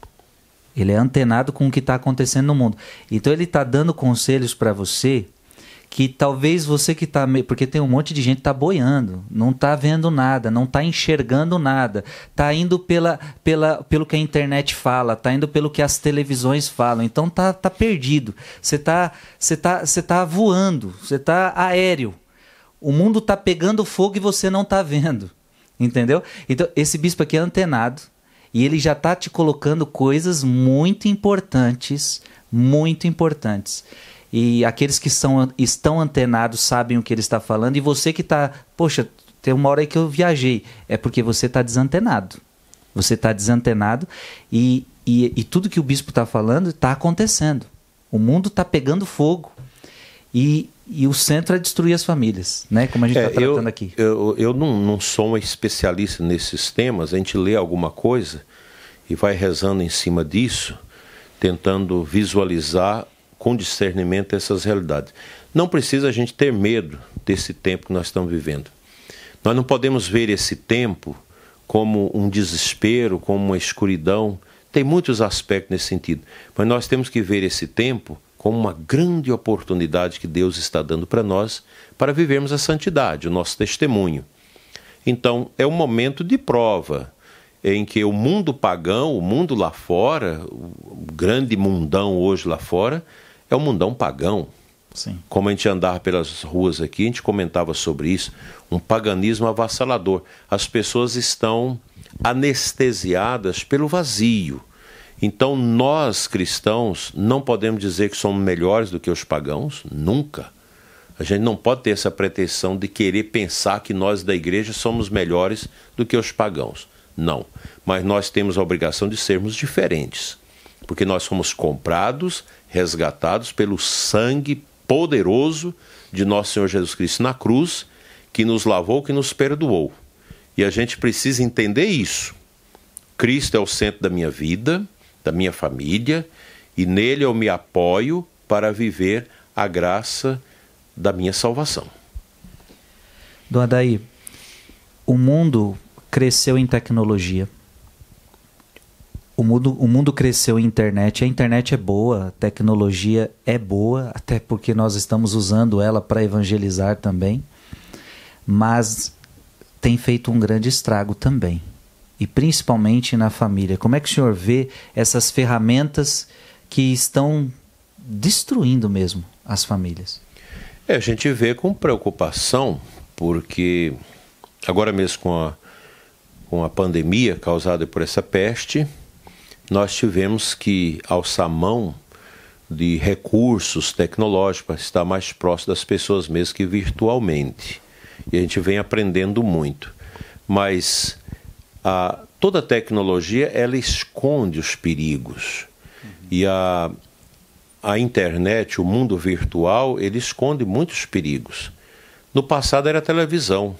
Ele é antenado com o que está acontecendo no mundo. Então ele está dando conselhos para você que talvez você que está porque tem um monte de gente que está boiando, não está vendo nada, não está enxergando nada, está indo pela, pela, pelo que a internet fala, está indo pelo que as televisões falam, então tá, tá perdido. Você está você tá, você tá voando, você está aéreo. O mundo está pegando fogo e você não está vendo, entendeu? Então esse bispo aqui é antenado e ele já está te colocando coisas muito importantes, muito importantes. E aqueles que são, estão antenados sabem o que ele está falando. E você que está, poxa, tem uma hora aí que eu viajei. É porque você está desantenado. Você está desantenado e, e, e, tudo que o bispo está falando está acontecendo. O mundo está pegando fogo. E, e o centro é destruir as famílias, né? Como a gente está é, tratando eu, aqui. Eu, eu não, não sou um especialista nesses temas. A gente lê alguma coisa e vai rezando em cima disso, tentando visualizar com discernimento essas realidades. Não precisa a gente ter medo desse tempo que nós estamos vivendo. Nós não podemos ver esse tempo como um desespero, como uma escuridão. Tem muitos aspectos nesse sentido. Mas nós temos que ver esse tempo como uma grande oportunidade que Deus está dando para nós para vivermos a santidade, o nosso testemunho. Então, é um momento de prova em que o mundo pagão, o mundo lá fora, o grande mundão hoje lá fora, é um mundão pagão. Sim. Como a gente andava pelas ruas aqui, a gente comentava sobre isso, um paganismo avassalador. As pessoas estão anestesiadas pelo vazio. Então, nós cristãos não podemos dizer que somos melhores do que os pagãos, nunca. A gente não pode ter essa pretensão de querer pensar que nós da igreja somos melhores do que os pagãos. Não. Mas nós temos a obrigação de sermos diferentes porque nós fomos comprados, resgatados pelo sangue poderoso de nosso Senhor Jesus Cristo na cruz, que nos lavou, que nos perdoou. E a gente precisa entender isso. Cristo é o centro da minha vida, da minha família, e nele eu me apoio para viver a graça da minha salvação. Dona Adair, o mundo cresceu em tecnologia. O mundo, o mundo cresceu em internet. A internet é boa, a tecnologia é boa, até porque nós estamos usando ela para evangelizar também. Mas tem feito um grande estrago também. E principalmente na família. Como é que o senhor vê essas ferramentas que estão destruindo mesmo as famílias? É, a gente vê com preocupação, porque agora mesmo com a, com a pandemia causada por essa peste, nós tivemos que alçar mão de recursos tecnológicos para estar mais próximo das pessoas mesmo que virtualmente. E a gente vem aprendendo muito. Mas a, toda tecnologia ela esconde os perigos. Uhum. E a, a internet, o mundo virtual, ele esconde muitos perigos. No passado era a televisão.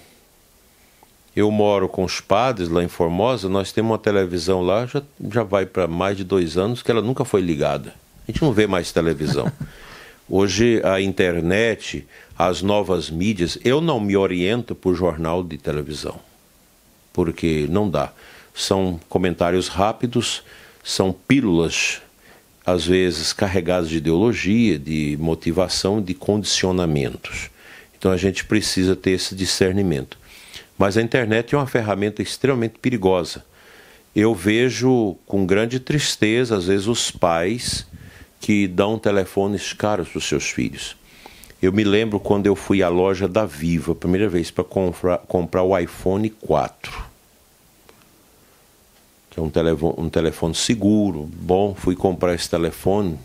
Eu moro com os padres lá em Formosa, nós temos uma televisão lá, já, já vai para mais de dois anos, que ela nunca foi ligada. A gente não vê mais televisão. Hoje a internet, as novas mídias, eu não me oriento por jornal de televisão, porque não dá. São comentários rápidos, são pílulas, às vezes carregadas de ideologia, de motivação, de condicionamentos. Então a gente precisa ter esse discernimento. Mas a internet é uma ferramenta extremamente perigosa. Eu vejo com grande tristeza, às vezes, os pais que dão telefones caros para os seus filhos. Eu me lembro quando eu fui à loja da Viva, primeira vez para comprar, comprar o iPhone 4. Que é um telefone, um telefone seguro, bom. Fui comprar esse telefone,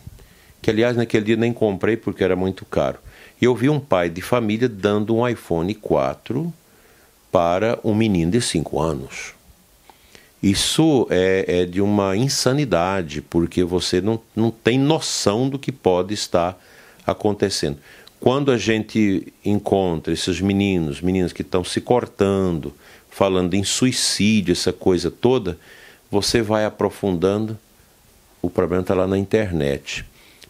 que aliás naquele dia nem comprei porque era muito caro. E eu vi um pai de família dando um iPhone 4 para um menino de 5 anos. Isso é, é, de uma insanidade, porque você não, não tem noção do que pode estar acontecendo. Quando a gente encontra esses meninos, meninas que estão se cortando, falando em suicídio, essa coisa toda, você vai aprofundando, o problema está lá na internet.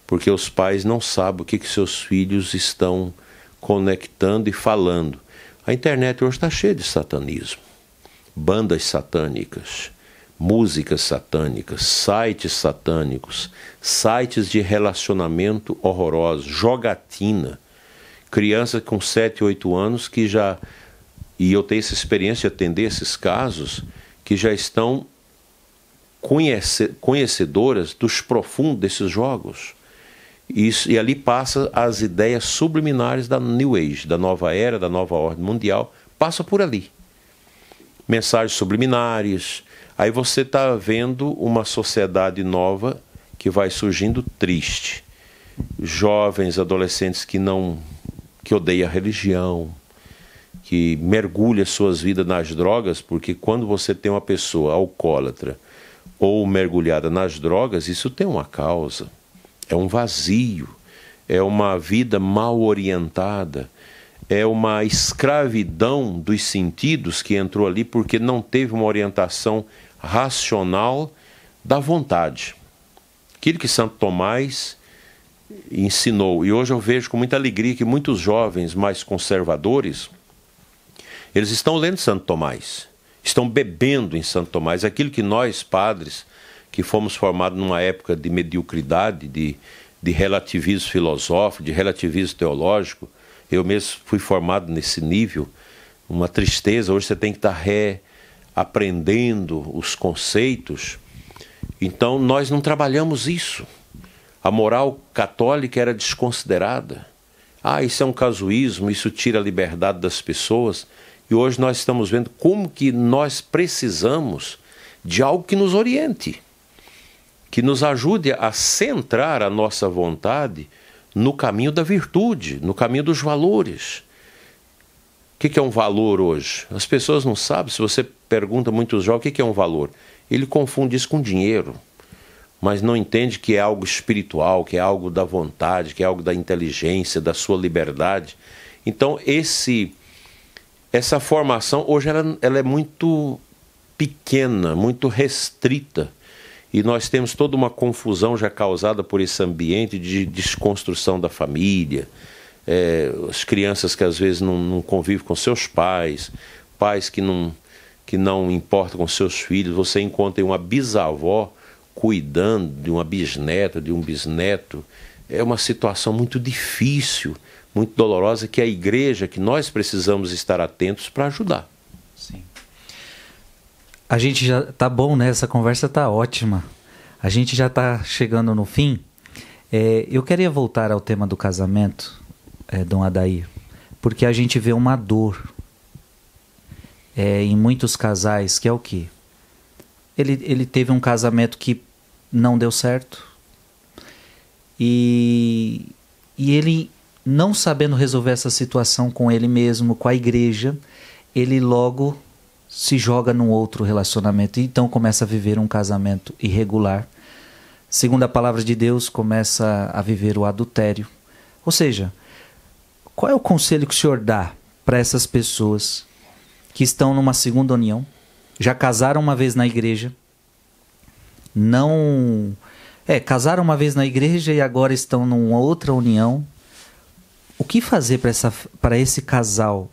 Porque os pais não sabem o que, que seus filhos estão conectando e falando. A internet hoje está cheia de satanismo, bandas satânicas, músicas satânicas, sites satânicos, sites de relacionamento horrorosos, jogatina. Crianças com 7, 8 anos que já. E eu tenho essa experiência de atender esses casos, que já estão conhece, conhecedoras dos profundos desses jogos. Isso, e ali passa as ideias subliminares da New Age, da nova era, da nova ordem mundial, passa por ali. Mensagens subliminares. Aí você está vendo uma sociedade nova que vai surgindo triste. Jovens, adolescentes que não que odeiam a religião, que mergulha suas vidas nas drogas, porque quando você tem uma pessoa alcoólatra ou mergulhada nas drogas, isso tem uma causa é um vazio, é uma vida mal orientada, é uma escravidão dos sentidos que entrou ali porque não teve uma orientação racional da vontade. Aquilo que Santo Tomás ensinou. E hoje eu vejo com muita alegria que muitos jovens mais conservadores, eles estão lendo Santo Tomás, estão bebendo em Santo Tomás, aquilo que nós, padres, que fomos formados numa época de mediocridade, de, de relativismo filosófico, de relativismo teológico. Eu mesmo fui formado nesse nível, uma tristeza. Hoje você tem que estar reaprendendo os conceitos. Então nós não trabalhamos isso. A moral católica era desconsiderada. Ah, isso é um casuísmo, isso tira a liberdade das pessoas. E hoje nós estamos vendo como que nós precisamos de algo que nos oriente que nos ajude a centrar a nossa vontade no caminho da virtude, no caminho dos valores. O que é um valor hoje? As pessoas não sabem. Se você pergunta muitos jovens o que é um valor, ele confunde isso com dinheiro, mas não entende que é algo espiritual, que é algo da vontade, que é algo da inteligência, da sua liberdade. Então esse essa formação hoje ela, ela é muito pequena, muito restrita e nós temos toda uma confusão já causada por esse ambiente de desconstrução da família, é, as crianças que às vezes não, não convivem com seus pais, pais que não, que não importam com seus filhos, você encontra uma bisavó cuidando de uma bisneta, de um bisneto. É uma situação muito difícil, muito dolorosa, que a igreja, que nós precisamos estar atentos para ajudar. Sim. A gente já tá bom, né? Essa conversa tá ótima. A gente já tá chegando no fim. É, eu queria voltar ao tema do casamento, é, Dom Adair, porque a gente vê uma dor é, em muitos casais, que é o quê? Ele, ele teve um casamento que não deu certo e, e ele, não sabendo resolver essa situação com ele mesmo, com a igreja, ele logo se joga num outro relacionamento e então começa a viver um casamento irregular. Segundo a palavra de Deus, começa a viver o adultério. Ou seja, qual é o conselho que o senhor dá para essas pessoas que estão numa segunda união, já casaram uma vez na igreja, não. É, casaram uma vez na igreja e agora estão numa outra união. O que fazer para esse casal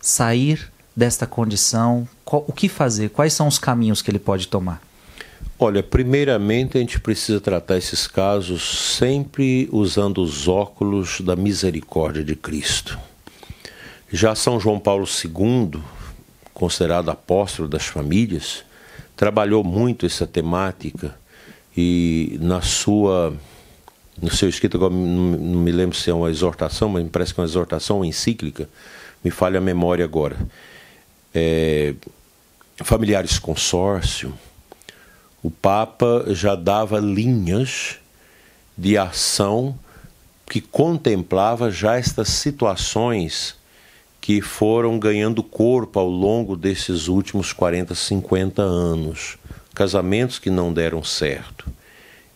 sair desta condição? Qual, o que fazer? Quais são os caminhos que ele pode tomar? Olha, primeiramente a gente precisa tratar esses casos sempre usando os óculos da misericórdia de Cristo. Já São João Paulo II, considerado apóstolo das famílias, trabalhou muito essa temática e na sua no seu escrito, agora não me lembro se é uma exortação, mas me parece que é uma exortação uma encíclica, me falha a memória agora. É, familiares consórcio, o Papa já dava linhas de ação que contemplava já estas situações que foram ganhando corpo ao longo desses últimos 40, 50 anos. Casamentos que não deram certo.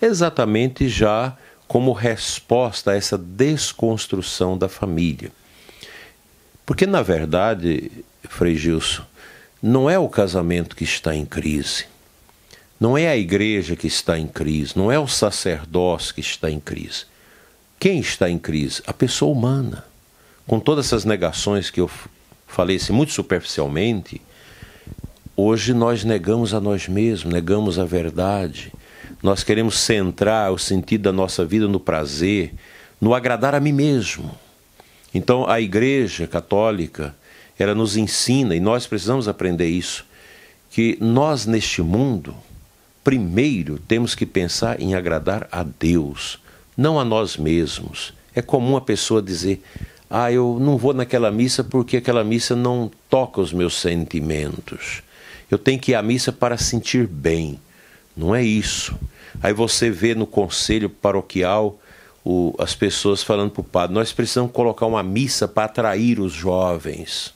Exatamente já como resposta a essa desconstrução da família. Porque, na verdade, Frei Gilson, não é o casamento que está em crise. Não é a igreja que está em crise, não é o sacerdócio que está em crise. Quem está em crise? A pessoa humana com todas essas negações que eu falei assim, muito superficialmente, hoje nós negamos a nós mesmos, negamos a verdade. Nós queremos centrar o sentido da nossa vida no prazer, no agradar a mim mesmo. Então a Igreja Católica, ela nos ensina, e nós precisamos aprender isso, que nós neste mundo, primeiro temos que pensar em agradar a Deus, não a nós mesmos. É comum a pessoa dizer: ah, eu não vou naquela missa porque aquela missa não toca os meus sentimentos. Eu tenho que ir à missa para sentir bem. Não é isso. Aí você vê no conselho paroquial o, as pessoas falando para o padre: nós precisamos colocar uma missa para atrair os jovens.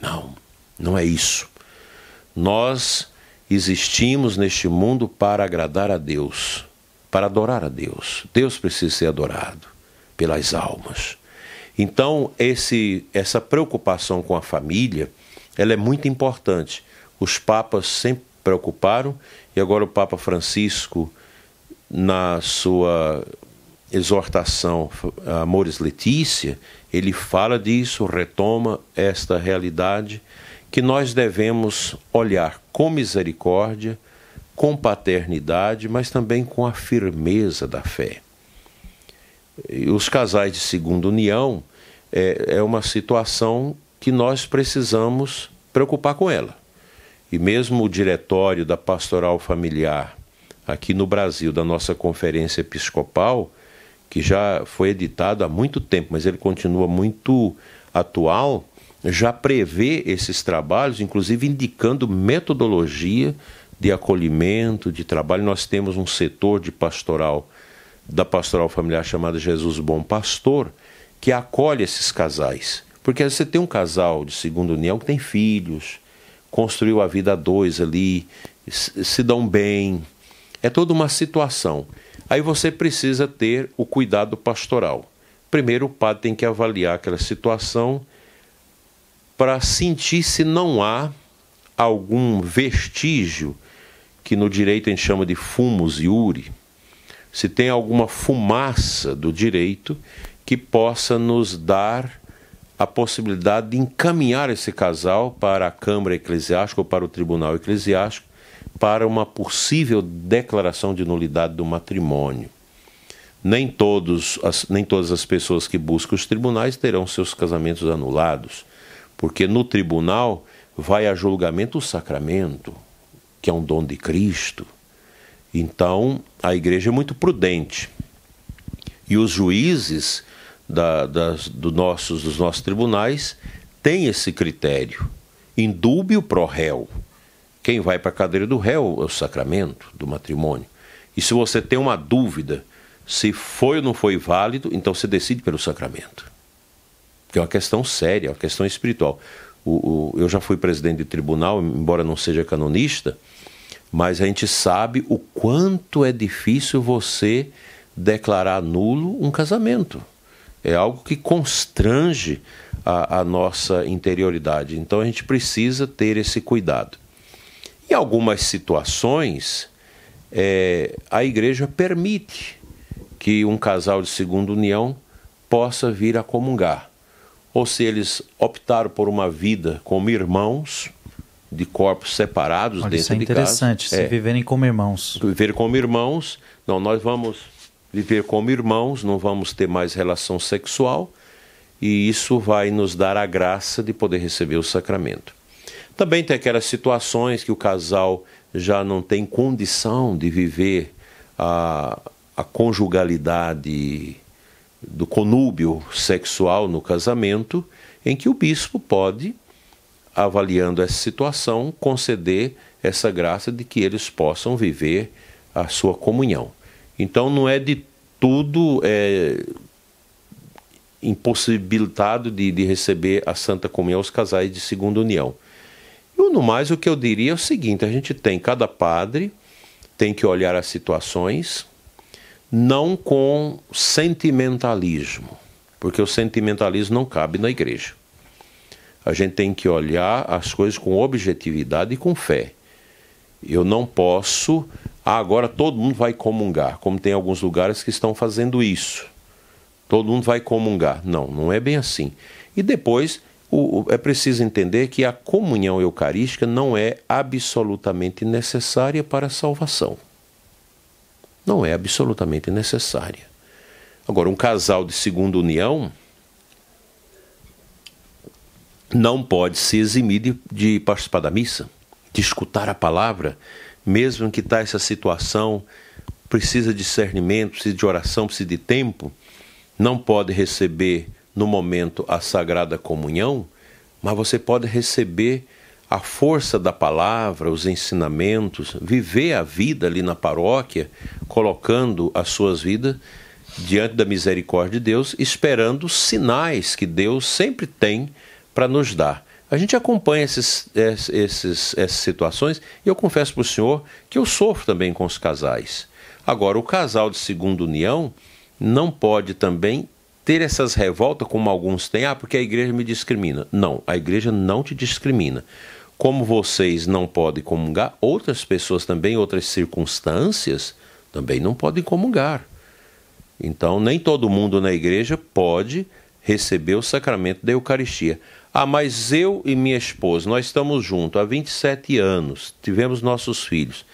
Não, não é isso. Nós existimos neste mundo para agradar a Deus, para adorar a Deus. Deus precisa ser adorado pelas almas. Então, esse, essa preocupação com a família, ela é muito importante. Os papas sempre preocuparam e agora o Papa Francisco, na sua exortação Amores Letícia, ele fala disso, retoma esta realidade que nós devemos olhar com misericórdia, com paternidade, mas também com a firmeza da fé os casais de segunda união é, é uma situação que nós precisamos preocupar com ela. E mesmo o diretório da pastoral familiar aqui no Brasil, da nossa conferência episcopal, que já foi editado há muito tempo, mas ele continua muito atual, já prevê esses trabalhos, inclusive indicando metodologia de acolhimento, de trabalho. Nós temos um setor de pastoral da pastoral familiar chamada Jesus Bom Pastor, que acolhe esses casais. Porque você tem um casal de segunda união que tem filhos, construiu a vida a dois ali, se dão bem. É toda uma situação. Aí você precisa ter o cuidado pastoral. Primeiro, o padre tem que avaliar aquela situação para sentir se não há algum vestígio que no direito a gente chama de fumus iure, se tem alguma fumaça do direito que possa nos dar a possibilidade de encaminhar esse casal para a Câmara Eclesiástica ou para o Tribunal Eclesiástico para uma possível declaração de nulidade do matrimônio. Nem, todos, as, nem todas as pessoas que buscam os tribunais terão seus casamentos anulados, porque no tribunal vai a julgamento o sacramento, que é um dom de Cristo. Então, a igreja é muito prudente. E os juízes da, das, do nossos, dos nossos tribunais têm esse critério. Indúbio pro réu. Quem vai para a cadeira do réu é o sacramento do matrimônio. E se você tem uma dúvida se foi ou não foi válido, então você decide pelo sacramento. Que é uma questão séria, uma questão espiritual. O, o, eu já fui presidente de tribunal, embora não seja canonista, mas a gente sabe o quanto é difícil você declarar nulo um casamento. É algo que constrange a, a nossa interioridade. Então a gente precisa ter esse cuidado. Em algumas situações, é, a igreja permite que um casal de segunda união possa vir a comungar. Ou se eles optaram por uma vida como irmãos, de corpos separados Olha, dentro isso é de interessante, casa. se é, viverem como irmãos. Viver como irmãos. Não, nós vamos viver como irmãos, não vamos ter mais relação sexual, e isso vai nos dar a graça de poder receber o sacramento. Também tem aquelas situações que o casal já não tem condição de viver a, a conjugalidade do conúbio sexual no casamento, em que o bispo pode avaliando essa situação, conceder essa graça de que eles possam viver a sua comunhão. Então não é de tudo é, impossibilitado de, de receber a Santa Comunhão os casais de segunda união. E no mais, o que eu diria é o seguinte: a gente tem, cada padre tem que olhar as situações não com sentimentalismo, porque o sentimentalismo não cabe na igreja. A gente tem que olhar as coisas com objetividade e com fé. Eu não posso, ah, agora todo mundo vai comungar, como tem alguns lugares que estão fazendo isso. Todo mundo vai comungar. Não, não é bem assim. E depois, o, é preciso entender que a comunhão eucarística não é absolutamente necessária para a salvação. Não é absolutamente necessária. Agora, um casal de segunda união não pode se eximir de, de participar da missa, de escutar a palavra, mesmo que está essa situação, precisa de discernimento, precisa de oração, precisa de tempo, não pode receber no momento a Sagrada Comunhão, mas você pode receber a força da palavra, os ensinamentos, viver a vida ali na paróquia, colocando as suas vidas diante da misericórdia de Deus, esperando sinais que Deus sempre tem para nos dar. A gente acompanha esses, esses, essas situações e eu confesso para o senhor que eu sofro também com os casais. Agora, o casal de segunda união não pode também ter essas revoltas como alguns têm, ah, porque a igreja me discrimina. Não, a igreja não te discrimina. Como vocês não podem comungar, outras pessoas também, outras circunstâncias, também não podem comungar. Então, nem todo mundo na igreja pode receber o sacramento da Eucaristia. Ah, mas eu e minha esposa, nós estamos juntos há 27 anos, tivemos nossos filhos.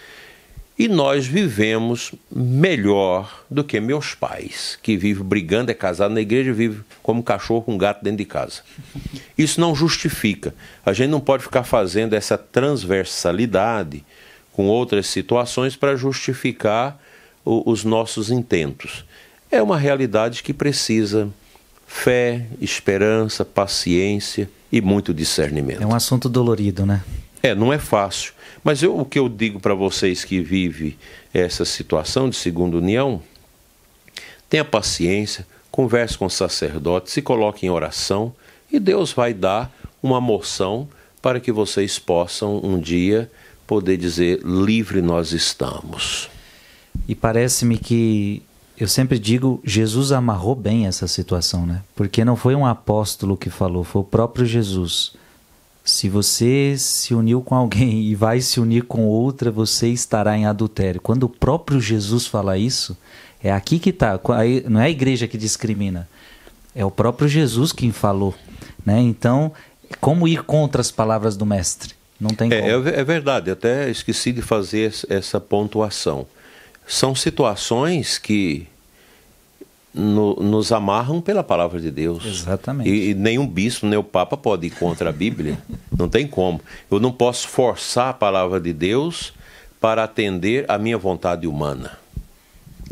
E nós vivemos melhor do que meus pais, que vivem brigando, é casado na igreja, vive como cachorro com gato dentro de casa. Isso não justifica. A gente não pode ficar fazendo essa transversalidade com outras situações para justificar o, os nossos intentos. É uma realidade que precisa fé, esperança, paciência e muito discernimento. É um assunto dolorido, né? É, não é fácil. Mas eu, o que eu digo para vocês que vivem essa situação de segunda união, tenha paciência, converse com o sacerdote, se coloque em oração e Deus vai dar uma moção para que vocês possam um dia poder dizer: livre nós estamos. E parece-me que eu sempre digo, Jesus amarrou bem essa situação, né? Porque não foi um apóstolo que falou, foi o próprio Jesus. Se você se uniu com alguém e vai se unir com outra, você estará em adultério. Quando o próprio Jesus fala isso, é aqui que está. Não é a igreja que discrimina. É o próprio Jesus quem falou. Né? Então, como ir contra as palavras do mestre? Não tem é, como. É, é verdade, até esqueci de fazer essa pontuação. São situações que no, nos amarram pela palavra de Deus. Exatamente. E, e nenhum bispo, nem o Papa pode ir contra a Bíblia. não tem como. Eu não posso forçar a palavra de Deus para atender a minha vontade humana.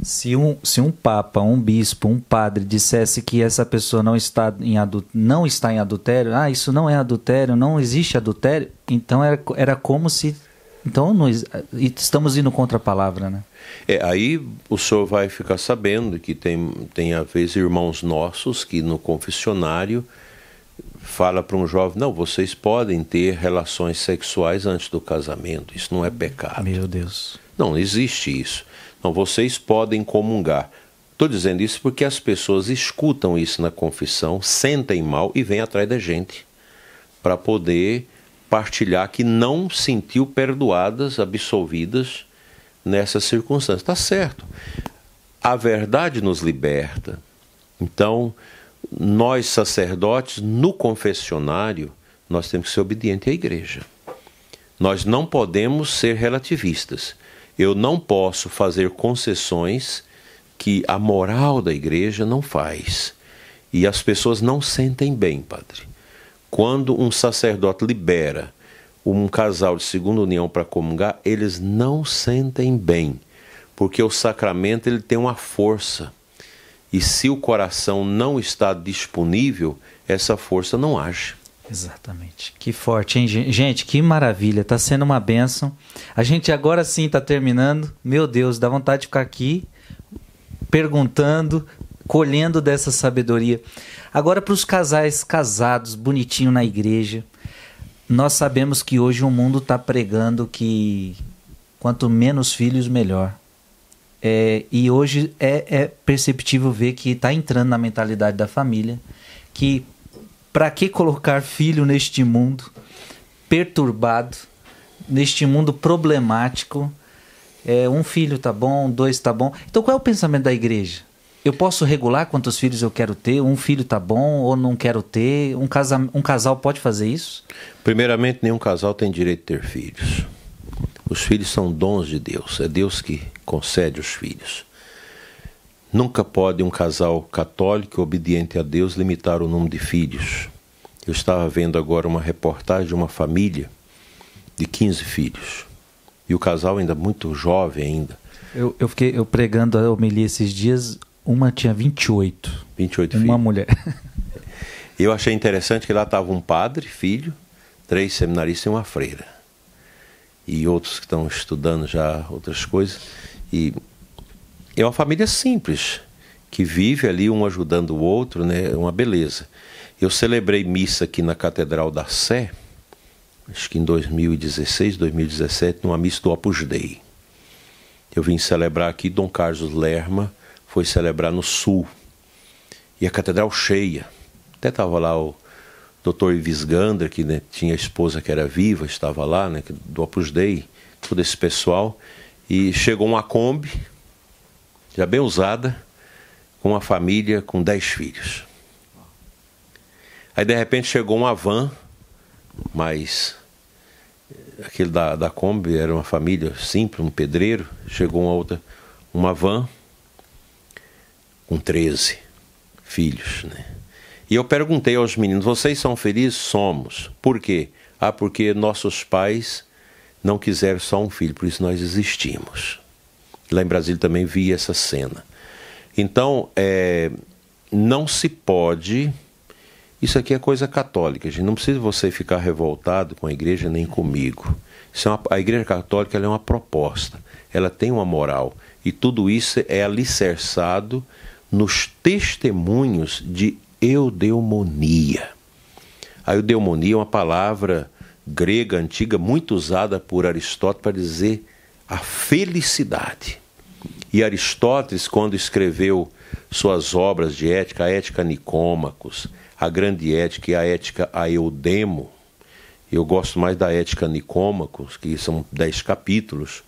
Se um, se um papa, um bispo, um padre dissesse que essa pessoa não está em, adu não está em adultério, ah, isso não é adultério, não existe adultério, então era, era como se. Então não, estamos indo contra a palavra, né? É, aí o senhor vai ficar sabendo que tem, tem às vezes irmãos nossos que no confessionário fala para um jovem, não, vocês podem ter relações sexuais antes do casamento, isso não é pecado. Meu Deus. Não, não existe isso. Não, vocês podem comungar. Estou dizendo isso porque as pessoas escutam isso na confissão, sentem mal e vêm atrás da gente para poder partilhar que não sentiu perdoadas, absolvidas nessas circunstâncias. Está certo. A verdade nos liberta. Então, nós sacerdotes, no confessionário, nós temos que ser obedientes à igreja. Nós não podemos ser relativistas. Eu não posso fazer concessões que a moral da igreja não faz. E as pessoas não sentem bem, padre. Quando um sacerdote libera um casal de segunda união para comungar, eles não sentem bem, porque o sacramento ele tem uma força. E se o coração não está disponível, essa força não age. Exatamente. Que forte, hein, gente? Que maravilha. Tá sendo uma benção. A gente agora sim tá terminando. Meu Deus, dá vontade de ficar aqui perguntando, colhendo dessa sabedoria. Agora para os casais casados, bonitinho na igreja. Nós sabemos que hoje o mundo está pregando que quanto menos filhos, melhor. É, e hoje é, é perceptível ver que está entrando na mentalidade da família que para que colocar filho neste mundo perturbado, neste mundo problemático? É, um filho tá bom, dois tá bom. Então qual é o pensamento da igreja? Eu posso regular quantos filhos eu quero ter? Um filho tá bom ou não quero ter? Um, casa, um casal pode fazer isso? Primeiramente, nenhum casal tem direito a ter filhos. Os filhos são dons de Deus, é Deus que concede os filhos. Nunca pode um casal católico obediente a Deus limitar o número de filhos. Eu estava vendo agora uma reportagem de uma família de 15 filhos. E o casal ainda muito jovem ainda. Eu, eu fiquei eu pregando a homilia esses dias, uma tinha 28. 28 uma filhos. Uma mulher. Eu achei interessante que lá estava um padre, filho, três seminaristas e uma freira. E outros que estão estudando já outras coisas. E é uma família simples, que vive ali um ajudando o outro, né? Uma beleza. Eu celebrei missa aqui na Catedral da Sé, acho que em 2016, 2017, numa missa do Opus Dei. Eu vim celebrar aqui, Dom Carlos Lerma foi celebrar no Sul. E a catedral cheia. Até estava lá o doutor Ives Gander, que né, tinha esposa que era viva, estava lá, né, do Opus Dei, todo esse pessoal. E chegou uma Kombi, já bem usada, com uma família com dez filhos. Aí de repente chegou uma van, mas aquele da, da Kombi era uma família simples, um pedreiro, chegou uma outra, uma van com 13 filhos, né? E eu perguntei aos meninos: vocês são felizes? Somos. Por quê? Ah, porque nossos pais não quiseram só um filho, por isso nós existimos. Lá em Brasília também vi essa cena. Então, é, não se pode. Isso aqui é coisa católica, gente. Não precisa você ficar revoltado com a igreja nem comigo. É uma, a igreja católica é uma proposta, ela tem uma moral. E tudo isso é alicerçado nos testemunhos de eudemonia. A eudemonia é uma palavra grega antiga muito usada por Aristóteles para dizer a felicidade. E Aristóteles, quando escreveu suas obras de ética, a Ética Nicômacos, a Grande Ética e a Ética a Eudemo, eu gosto mais da Ética Nicômacos, que são dez capítulos,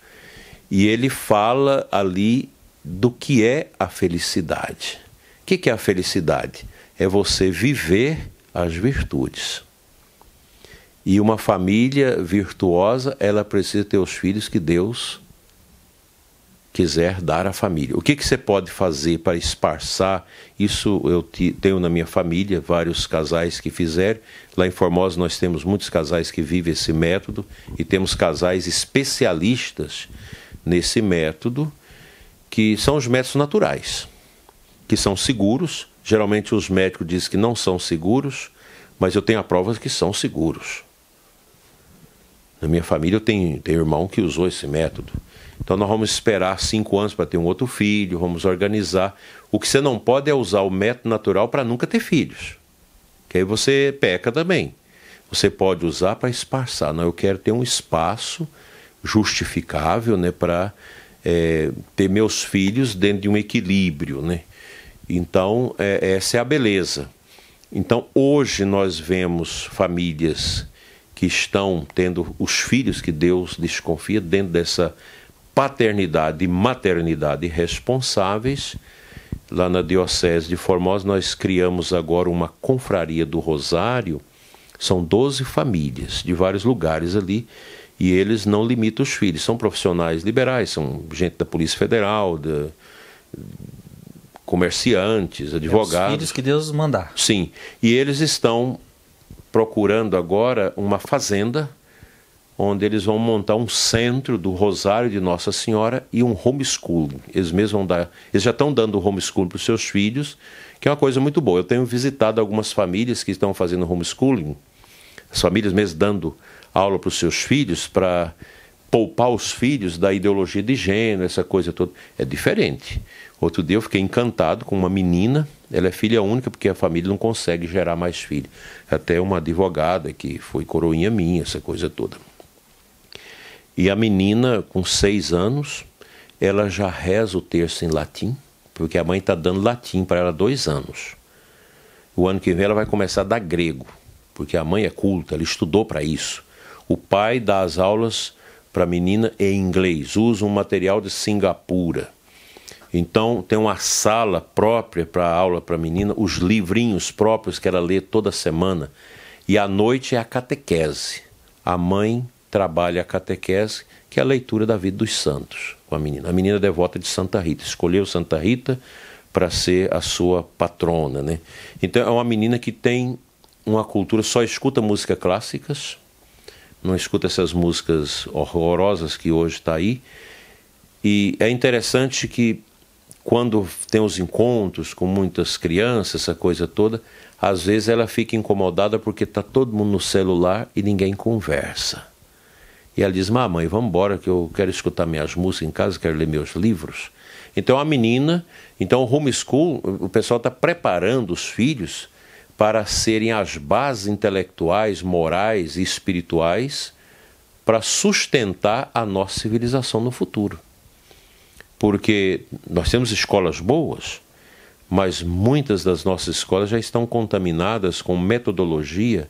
e ele fala ali do que é a felicidade. O que é a felicidade? É você viver as virtudes. E uma família virtuosa, ela precisa ter os filhos que Deus quiser dar à família. O que, que você pode fazer para esparçar? Isso eu tenho na minha família vários casais que fizeram. Lá em Formosa nós temos muitos casais que vivem esse método e temos casais especialistas nesse método, que são os métodos naturais, que são seguros. Geralmente os médicos dizem que não são seguros, mas eu tenho a prova que são seguros. Na minha família eu tenho, tenho irmão que usou esse método. Então nós vamos esperar cinco anos para ter um outro filho, vamos organizar. O que você não pode é usar o método natural para nunca ter filhos. Que aí você peca também. Você pode usar para esparçar. Não, eu quero ter um espaço justificável né, para é, ter meus filhos dentro de um equilíbrio. Né? Então, é, essa é a beleza. Então, hoje nós vemos famílias que estão tendo os filhos que Deus desconfia dentro dessa paternidade e maternidade responsáveis. Lá na Diocese de Formosa, nós criamos agora uma confraria do Rosário. São 12 famílias de vários lugares ali. E eles não limitam os filhos. São profissionais liberais, são gente da Polícia Federal, da, comerciantes, advogados. É os filhos que Deus mandar. Sim. E eles estão procurando agora uma fazenda onde eles vão montar um centro do Rosário de Nossa Senhora e um homeschooling. Eles mesmos vão dar, eles já estão dando homeschooling para os seus filhos, que é uma coisa muito boa. Eu tenho visitado algumas famílias que estão fazendo homeschooling, as famílias mesmo dando aula para os seus filhos para poupar os filhos da ideologia de gênero, essa coisa toda. É diferente. Outro dia eu fiquei encantado com uma menina, ela é filha única porque a família não consegue gerar mais filhos. Até uma advogada que foi coroinha minha, essa coisa toda. E a menina, com seis anos, ela já reza o terço em latim, porque a mãe está dando latim para ela dois anos. O ano que vem ela vai começar a dar grego, porque a mãe é culta, ela estudou para isso. O pai dá as aulas para a menina em inglês, usa um material de Singapura. Então tem uma sala própria para aula para a menina, os livrinhos próprios que ela lê toda semana. E à noite é a catequese. A mãe trabalha a catequese, que é a leitura da vida dos santos com a menina. A menina é devota de Santa Rita, escolheu Santa Rita para ser a sua patrona, né? Então é uma menina que tem uma cultura, só escuta músicas clássicas, não escuta essas músicas horrorosas que hoje está aí. E é interessante que quando tem os encontros com muitas crianças, essa coisa toda, às vezes ela fica incomodada porque está todo mundo no celular e ninguém conversa. E ela diz: Mamãe, vamos embora que eu quero escutar minhas músicas em casa, quero ler meus livros. Então a menina, então o homeschool, o pessoal está preparando os filhos para serem as bases intelectuais, morais e espirituais para sustentar a nossa civilização no futuro. Porque nós temos escolas boas, mas muitas das nossas escolas já estão contaminadas com metodologia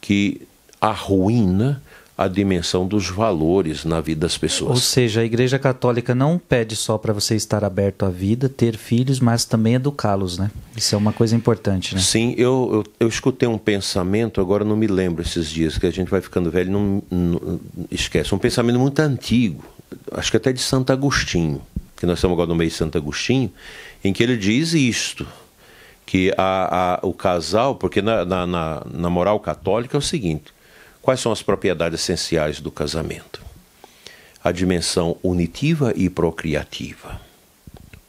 que arruína a dimensão dos valores na vida das pessoas. Ou seja, a Igreja Católica não pede só para você estar aberto à vida, ter filhos, mas também educá-los, né? Isso é uma coisa importante, né? Sim, eu, eu, eu, escutei um pensamento, agora não me lembro esses dias, que a gente vai ficando velho não, não esquece. Um pensamento muito antigo, acho que até de Santo Agostinho, que nós estamos agora no mês de Santo Agostinho, em que ele diz isto, que a, a, o casal, porque na, na, na, na moral católica é o seguinte, Quais são as propriedades essenciais do casamento? A dimensão unitiva e procriativa.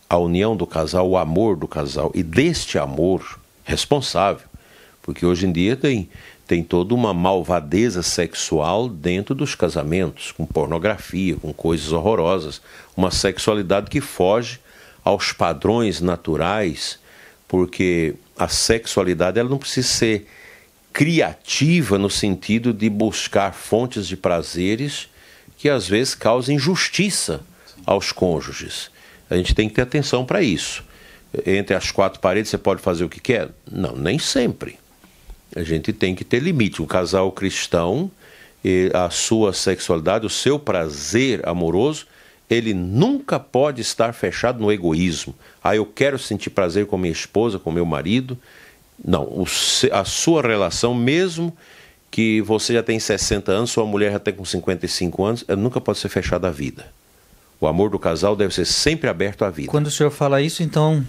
A união do casal, o amor do casal e deste amor responsável, porque hoje em dia tem, tem toda uma malvadeza sexual dentro dos casamentos, com pornografia, com coisas horrorosas, uma sexualidade que foge aos padrões naturais, porque a sexualidade ela não precisa ser criativa no sentido de buscar fontes de prazeres que às vezes causam injustiça aos cônjuges. A gente tem que ter atenção para isso. Entre as quatro paredes você pode fazer o que quer? Não, nem sempre. A gente tem que ter limite. O casal cristão, a sua sexualidade, o seu prazer amoroso, ele nunca pode estar fechado no egoísmo. Ah, eu quero sentir prazer com minha esposa, com meu marido, Não, o, a sua relação, mesmo que você já tem 60 anos, sua mulher já tem com 55 anos, nunca pode ser fechada à vida. O amor do casal deve ser sempre aberto à vida. Quando o senhor fala isso, então,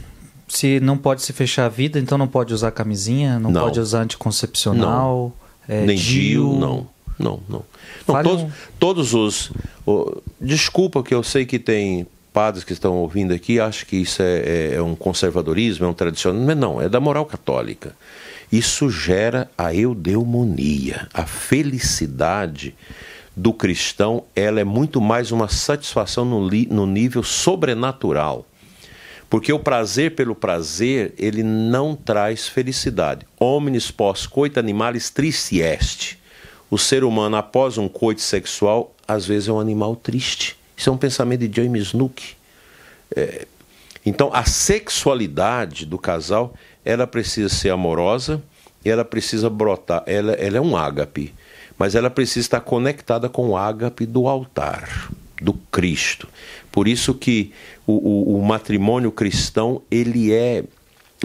se não pode se fechar a vida, então não pode usar camisinha, não, não. pode usar anticoncepcional, não. É, nem DIU, não, não, não. não todos, um... todos os, oh, desculpa que eu sei que tem padres que estão ouvindo aqui acham que isso é, é, é um conservadorismo, é um tradicional, mas não, é da moral católica. Isso gera a eudemonia, a felicidade do cristão, ela é muito mais uma satisfação no, no nível sobrenatural. Porque o prazer pelo prazer, ele não traz felicidade. Homines pós coito animalis triste est. O ser humano, após um coito sexual, às vezes é um animal triste. Isso é um pensamento de James Snook. É, então, a sexualidade do casal ela precisa ser amorosa, ela precisa brotar, ela, ela é um ágape, mas ela precisa estar conectada com o ágape do altar, do Cristo. Por isso que o, o, o matrimônio cristão ele é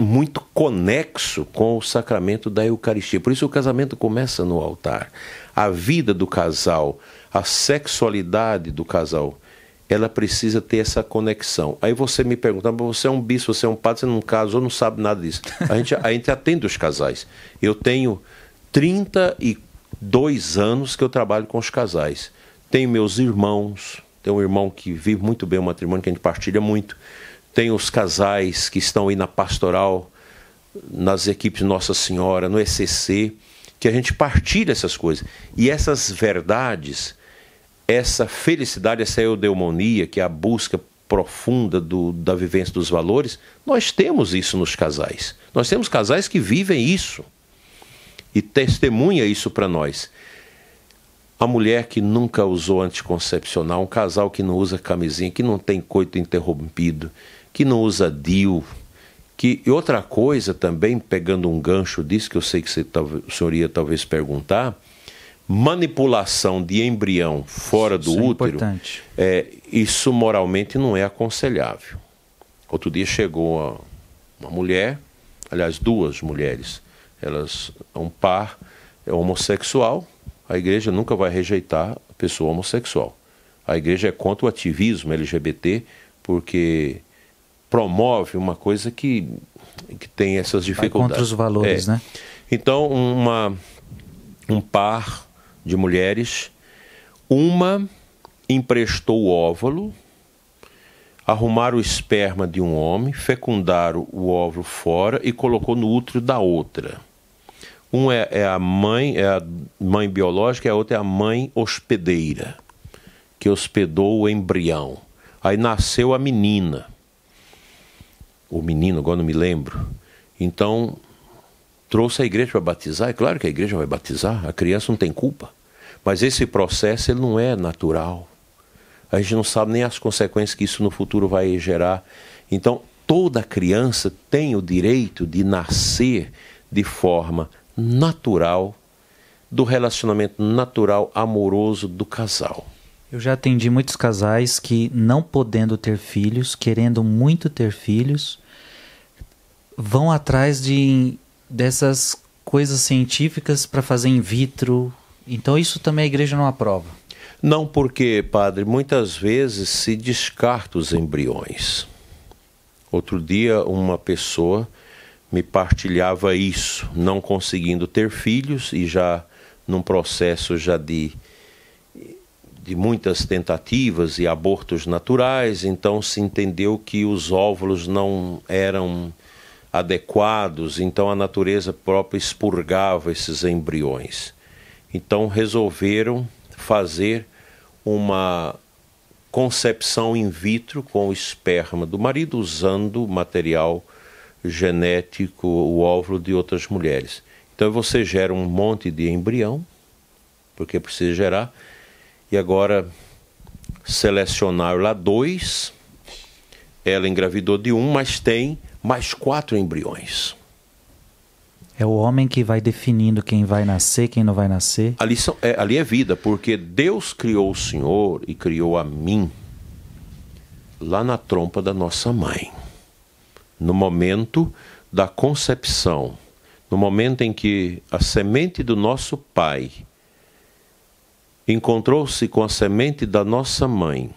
muito conexo com o sacramento da Eucaristia. Por isso o casamento começa no altar. A vida do casal, a sexualidade do casal ela precisa ter essa conexão. Aí você me pergunta, você é um bispo, você é um padre, você não casou, não sabe nada disso. A gente, a gente atende os casais. Eu tenho 32 anos que eu trabalho com os casais. Tenho meus irmãos, tenho um irmão que vive muito bem o matrimônio, que a gente partilha muito. Tenho os casais que estão aí na pastoral, nas equipes Nossa Senhora, no ECC, que a gente partilha essas coisas. E essas verdades essa felicidade, essa eudemonia, que é a busca profunda do, da vivência dos valores, nós temos isso nos casais. Nós temos casais que vivem isso e testemunha isso para nós. A mulher que nunca usou anticoncepcional, um casal que não usa camisinha, que não tem coito interrompido, que não usa DIU, que e outra coisa também, pegando um gancho disso que eu sei que você, o senhor ia talvez perguntar, manipulação de embrião fora do isso é útero, é, é, isso moralmente não é aconselhável. Outro dia chegou uma, uma mulher, aliás, duas mulheres, elas, um par é homossexual, a igreja nunca vai rejeitar a pessoa homossexual. A igreja é contra o ativismo LGBT porque promove uma coisa que, que tem essas dificuldades. Vai contra os valores, é. né? Então, uma, um par de mulheres. Uma emprestou o óvulo, arrumaram o esperma de um homem, fecundaram o óvulo fora e colocou no útero da outra. Um é, é, a mãe, é a mãe biológica, e a outra é a mãe hospedeira, que hospedou o embrião. Aí nasceu a menina. O menino, agora não me lembro. Então, trouxe a igreja para batizar. É claro que a igreja vai batizar, a criança não tem culpa. Mas esse processo ele não é natural. A gente não sabe nem as consequências que isso no futuro vai gerar. Então, toda criança tem o direito de nascer de forma natural, do relacionamento natural, amoroso do casal. Eu já atendi muitos casais que, não podendo ter filhos, querendo muito ter filhos, vão atrás de dessas coisas científicas para fazer in vitro, então isso também a igreja não aprova. Não, porque, padre, muitas vezes se descarta os embriões. Outro dia, uma pessoa me partilhava isso, não conseguindo ter filhos e já num processo já de, de muitas tentativas e abortos naturais, então se entendeu que os óvulos não eram adequados, então a natureza própria expurgava esses embriões. Então resolveram fazer uma concepção in vitro com o esperma do marido, usando material genético, o óvulo de outras mulheres. Então você gera um monte de embrião, porque precisa gerar, e agora selecionaram lá dois, ela engravidou de um, mas tem mais quatro embriões. É o homem que vai definindo quem vai nascer, quem não vai nascer. Ali, são, é, ali é vida, porque Deus criou o Senhor e criou a mim lá na trompa da nossa mãe. No momento da concepção, no momento em que a semente do nosso pai encontrou-se com a semente da nossa mãe,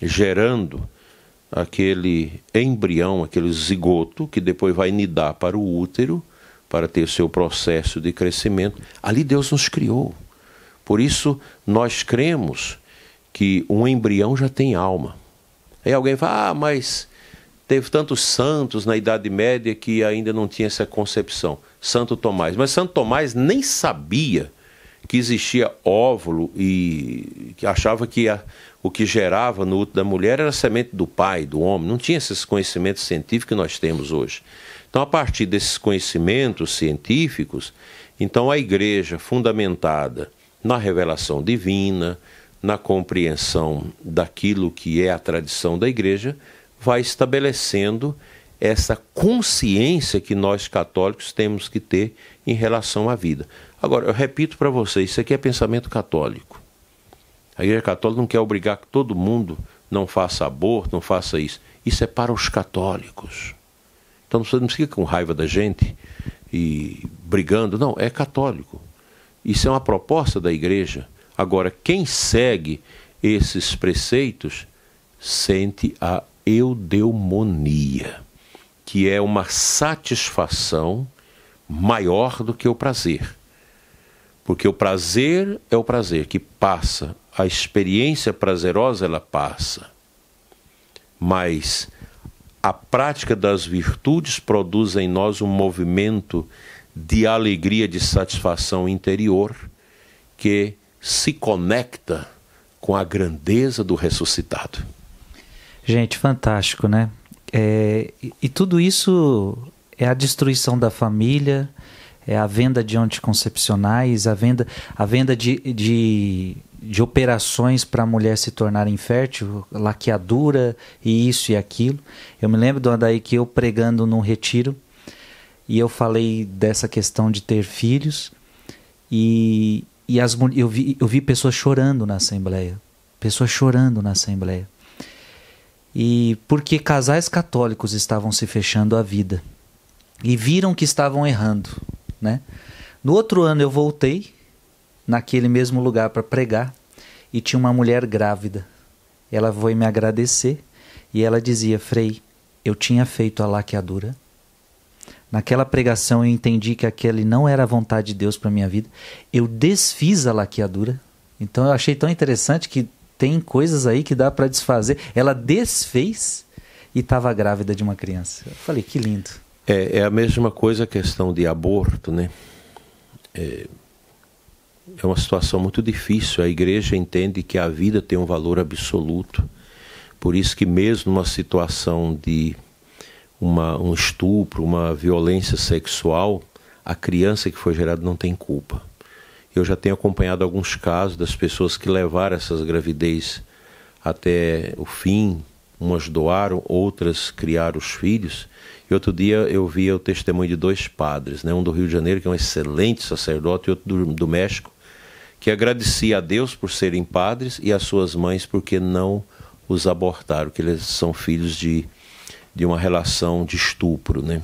gerando aquele embrião, aquele zigoto que depois vai nidar para o útero para ter seu processo de crescimento. Ali Deus nos criou. Por isso nós cremos que um embrião já tem alma. Aí alguém fala: "Ah, mas teve tantos santos na Idade Média que ainda não tinha essa concepção". Santo Tomás, mas Santo Tomás nem sabia que existia óvulo e que achava que a, o que gerava no útero da mulher era semente do pai, do homem. Não tinha esses conhecimentos científicos que nós temos hoje. Então, a partir desses conhecimentos científicos, então a igreja fundamentada na revelação divina, na compreensão daquilo que é a tradição da igreja, vai estabelecendo essa consciência que nós católicos temos que ter em relação à vida. Agora, eu repito para vocês, isso aqui é pensamento católico. A Igreja Católica não quer obrigar que todo mundo não faça aborto, não faça isso. Isso é para os católicos. Então você não fica com raiva da gente e brigando. Não, é católico. Isso é uma proposta da igreja. Agora, quem segue esses preceitos sente a eudeumonia, que é uma satisfação maior do que o prazer. Porque o prazer é o prazer que passa, a experiência prazerosa ela passa. Mas a prática das virtudes produz em nós um movimento de alegria, de satisfação interior que se conecta com a grandeza do ressuscitado. Gente, fantástico, né? É, e, tudo isso é a destruição da família, é a venda de anticoncepcionais, a venda, a venda de, de, de operações para a mulher se tornar infértil, laqueadura e isso e aquilo. Eu me lembro do daí que eu pregando num retiro e eu falei dessa questão de ter filhos e, e as, eu, vi, eu vi pessoas chorando na assembleia, pessoas chorando na assembleia. E porque casais católicos estavam se fechando a vida e viram que estavam errando né? No outro ano eu voltei naquele mesmo lugar para pregar e tinha uma mulher grávida. Ela foi me agradecer e ela dizia: Frei, eu tinha feito a laqueadura. Naquela pregação eu entendi que aquele não era a vontade de Deus para minha vida. Eu desfiz a laqueadura. Então eu achei tão interessante que tem coisas aí que dá para desfazer. Ela desfez e estava grávida de uma criança. Eu falei, que lindo. É, é a mesma coisa a questão de aborto, né? É, é uma situação muito difícil. A igreja entende que a vida tem um valor absoluto. Por isso que mesmo numa situação de uma, um estupro, uma violência sexual, a criança que foi gerada não tem culpa. Eu já tenho acompanhado alguns casos das pessoas que levaram essas gravidez até o fim, umas doaram, outras criaram os filhos, e outro dia eu via o testemunho de dois padres, né? um do Rio de Janeiro, que é um excelente sacerdote, e outro do, do México, que agradecia a Deus por serem padres e as suas mães porque não os abortaram, que eles são filhos de, de uma relação de estupro. Né?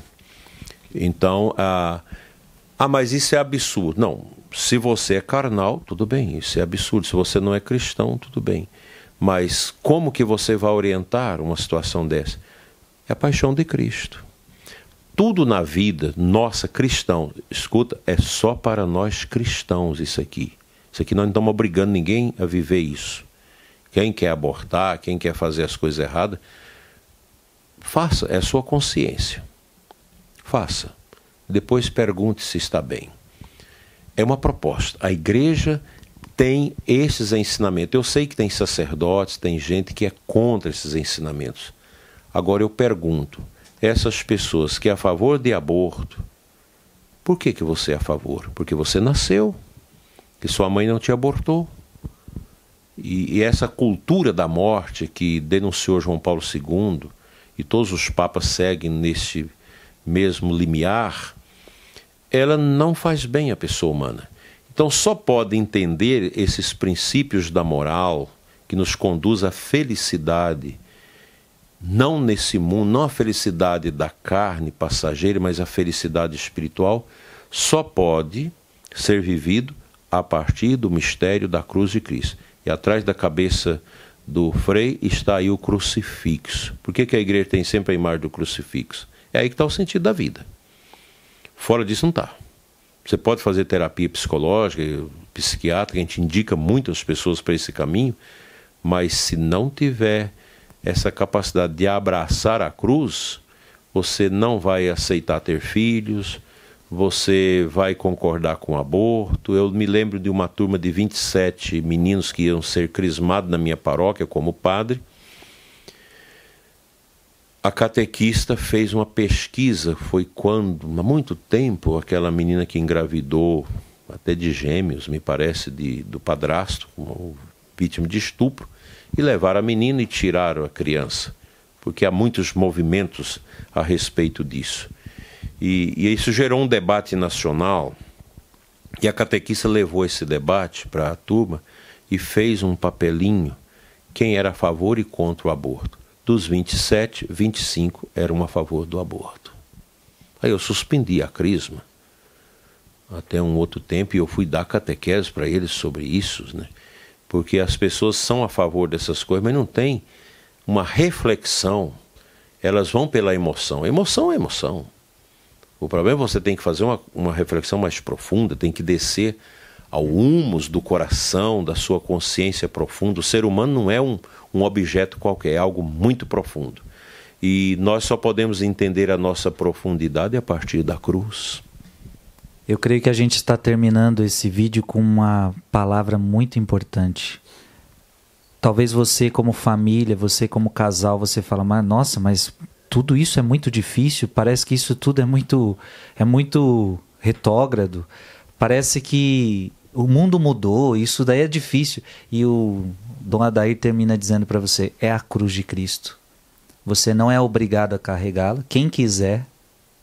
Então, ah, ah, mas isso é absurdo. Não, se você é carnal, tudo bem, isso é absurdo. Se você não é cristão, tudo bem. Mas como que você vai orientar uma situação dessa? É a paixão de Cristo tudo na vida nossa cristão, escuta, é só para nós cristãos isso aqui. Isso aqui nós não estamos obrigando ninguém a viver isso. Quem quer abortar, quem quer fazer as coisas erradas, faça, é a sua consciência. Faça. Depois pergunte se está bem. É uma proposta. A igreja tem esses ensinamentos. Eu sei que tem sacerdotes, tem gente que é contra esses ensinamentos. Agora eu pergunto: essas pessoas que é a favor de aborto, por que, que você é a favor? Porque você nasceu, que sua mãe não te abortou. E, e essa cultura da morte que denunciou João Paulo II, e todos os papas seguem neste mesmo limiar, ela não faz bem à pessoa humana. Então só pode entender esses princípios da moral que nos conduz à felicidade não nesse mundo, não a felicidade da carne passageira, mas a felicidade espiritual, só pode ser vivido a partir do mistério da cruz de Cristo. E atrás da cabeça do Frei está aí o crucifixo. Por que, que a igreja tem sempre a imagem do crucifixo? É aí que está o sentido da vida. Fora disso não está. Você pode fazer terapia psicológica, psiquiátrica, a gente indica muitas pessoas para esse caminho, mas se não tiver essa capacidade de abraçar a cruz, você não vai aceitar ter filhos, você vai concordar com o aborto. Eu me lembro de uma turma de 27 meninos que iam ser crismados na minha paróquia como padre. A catequista fez uma pesquisa, foi quando, há muito tempo, aquela menina que engravidou, até de gêmeos, me parece, de, do padrasto, vítima de estupro, e levaram a menina e tiraram a criança, porque há muitos movimentos a respeito disso. E, e isso gerou um debate nacional, e a catequista levou esse debate para a turma e fez um papelinho quem era a favor e contra o aborto. Dos 27, 25 eram a favor do aborto. Aí eu suspendi a crisma até um outro tempo e eu fui dar catequese para eles sobre isso, né? Porque as pessoas são a favor dessas coisas, mas não tem uma reflexão. Elas vão pela emoção. Emoção é emoção. O problema é que você tem que fazer uma, uma reflexão mais profunda, tem que descer ao humus do coração, da sua consciência profunda. O ser humano não é um, um objeto qualquer, é algo muito profundo. E nós só podemos entender a nossa profundidade a partir da cruz. Eu creio que a gente está terminando esse vídeo com uma palavra muito importante. Talvez você como família, você como casal, você fala, mas nossa, mas tudo isso é muito difícil, parece que isso tudo é muito é muito retógrado. Parece que o mundo mudou, isso daí é difícil. E o Dom Adair termina dizendo para você: é a cruz de Cristo. Você não é obrigado a carregá-la. Quem quiser,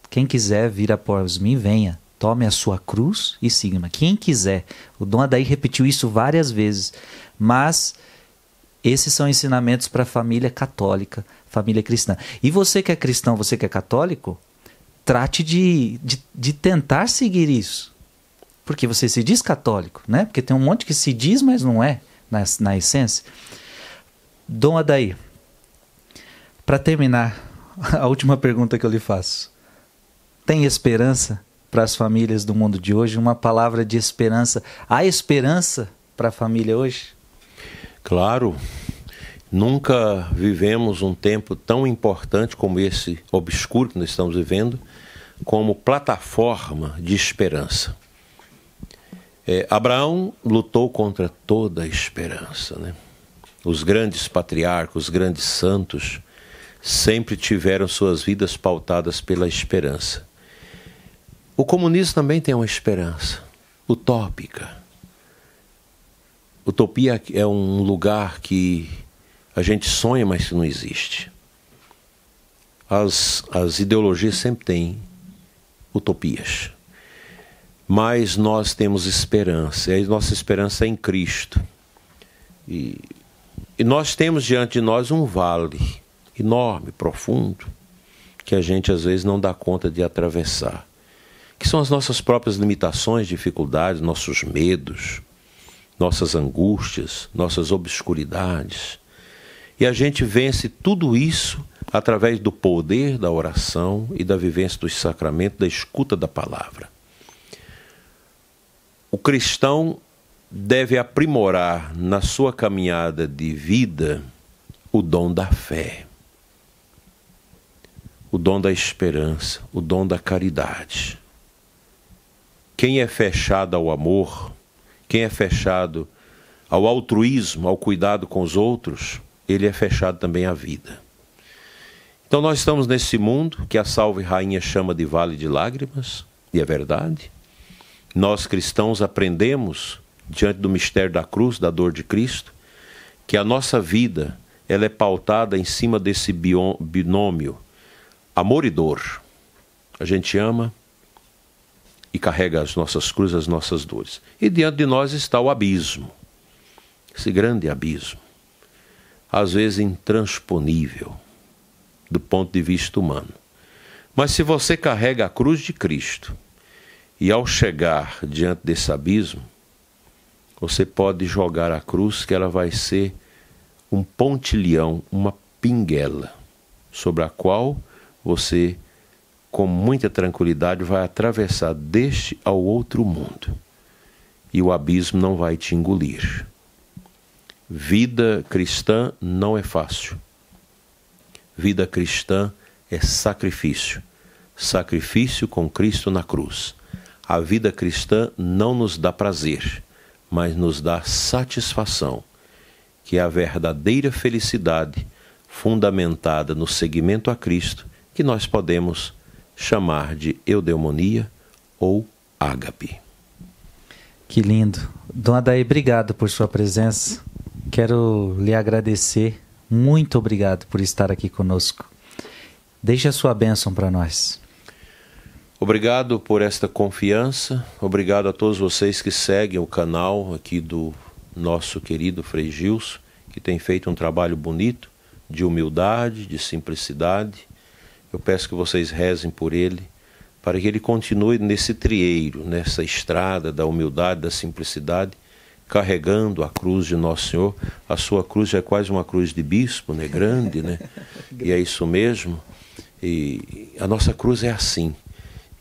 quem quiser vir após mim, venha. Tome a sua cruz e siga-me. Quem quiser. O Dom Adair repetiu isso várias vezes. Mas esses são ensinamentos para a família católica, família cristã. E você que é cristão, você que é católico, trate de, de, de tentar seguir isso. Porque você se diz católico, né? Porque tem um monte que se diz, mas não é, na, na essência. Dom Adair, para terminar, a última pergunta que eu lhe faço. Tem esperança para as famílias do mundo de hoje? Uma palavra de esperança. Há esperança para a família hoje? Claro, Nunca vivemos um tempo tão importante como esse obscuro que nós estamos vivendo, como plataforma de esperança. É, Abraão lutou contra toda a esperança. Né? Os grandes patriarcas, os grandes santos, sempre tiveram suas vidas pautadas pela esperança. O comunismo também tem uma esperança utópica. Utopia é um lugar que a gente sonha, mas não existe. As, as ideologias sempre têm utopias. Mas nós temos esperança, e a nossa esperança é em Cristo. E, e nós temos diante de nós um vale enorme, profundo, que a gente às vezes não dá conta de atravessar. Que são as nossas próprias limitações, dificuldades, nossos medos, nossas angústias, nossas obscuridades. E a gente vence tudo isso através do poder da oração e da vivência dos sacramentos, da escuta da palavra. O cristão deve aprimorar na sua caminhada de vida o dom da fé, o dom da esperança, o dom da caridade. Quem é fechado ao amor, quem é fechado ao altruísmo, ao cuidado com os outros, ele é fechado também à vida. Então nós estamos nesse mundo que a salve rainha chama de vale de lágrimas, e é verdade. Nós cristãos aprendemos diante do mistério da cruz, da dor de Cristo, que a nossa vida ela é pautada em cima desse binômio amor e dor. A gente ama e carrega as nossas cruzes, as nossas dores. E diante de nós está o abismo, esse grande abismo às vezes intransponível do ponto de vista humano. Mas se você carrega a cruz de Cristo E ao chegar diante desse abismo, você pode jogar a cruz, que ela vai ser um pontilhão, uma pinguela, sobre a qual você, com muita tranquilidade, vai atravessar deste ao outro mundo. E o abismo não vai te engolir. Vida cristã não é fácil. Vida cristã é sacrifício. Sacrifício com Cristo na cruz. A vida cristã não nos dá prazer, mas nos dá satisfação, que é a verdadeira felicidade fundamentada no seguimento a Cristo, que nós podemos chamar de eudemonia ou ágape. Que lindo. Dona Daí, obrigado por sua presença. Quero lhe agradecer. Muito obrigado por estar aqui conosco. Deixe a sua bênção para nós. Obrigado por esta confiança. Obrigado a todos vocês que seguem o canal aqui do nosso querido Frei Gilson, que tem feito um trabalho bonito de humildade, de simplicidade. Eu peço que vocês rezem por ele, para que ele continue nesse trieiro, nessa estrada da humildade, da simplicidade, carregando a cruz de Nosso Senhor. A sua cruz é quase uma cruz de bispo, né? Grande, né? E é isso mesmo. E a nossa cruz é assim.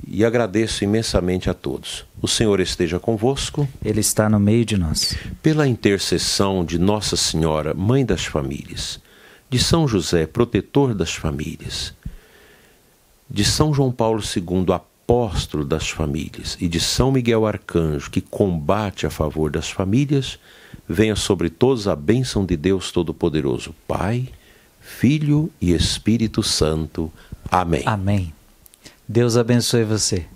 E agradeço imensamente a todos. O Senhor esteja convosco. Ele está no meio de nós. Pela intercessão de Nossa Senhora, Mãe das Famílias, de São José, protetor das famílias, de São João Paulo II, apóstolo das famílias, e de São Miguel Arcanjo, que combate a favor das famílias, venha sobre todos a bênção de Deus Todo-Poderoso, Pai, Filho e Espírito Santo. Amém. Amém. Deus abençoe você.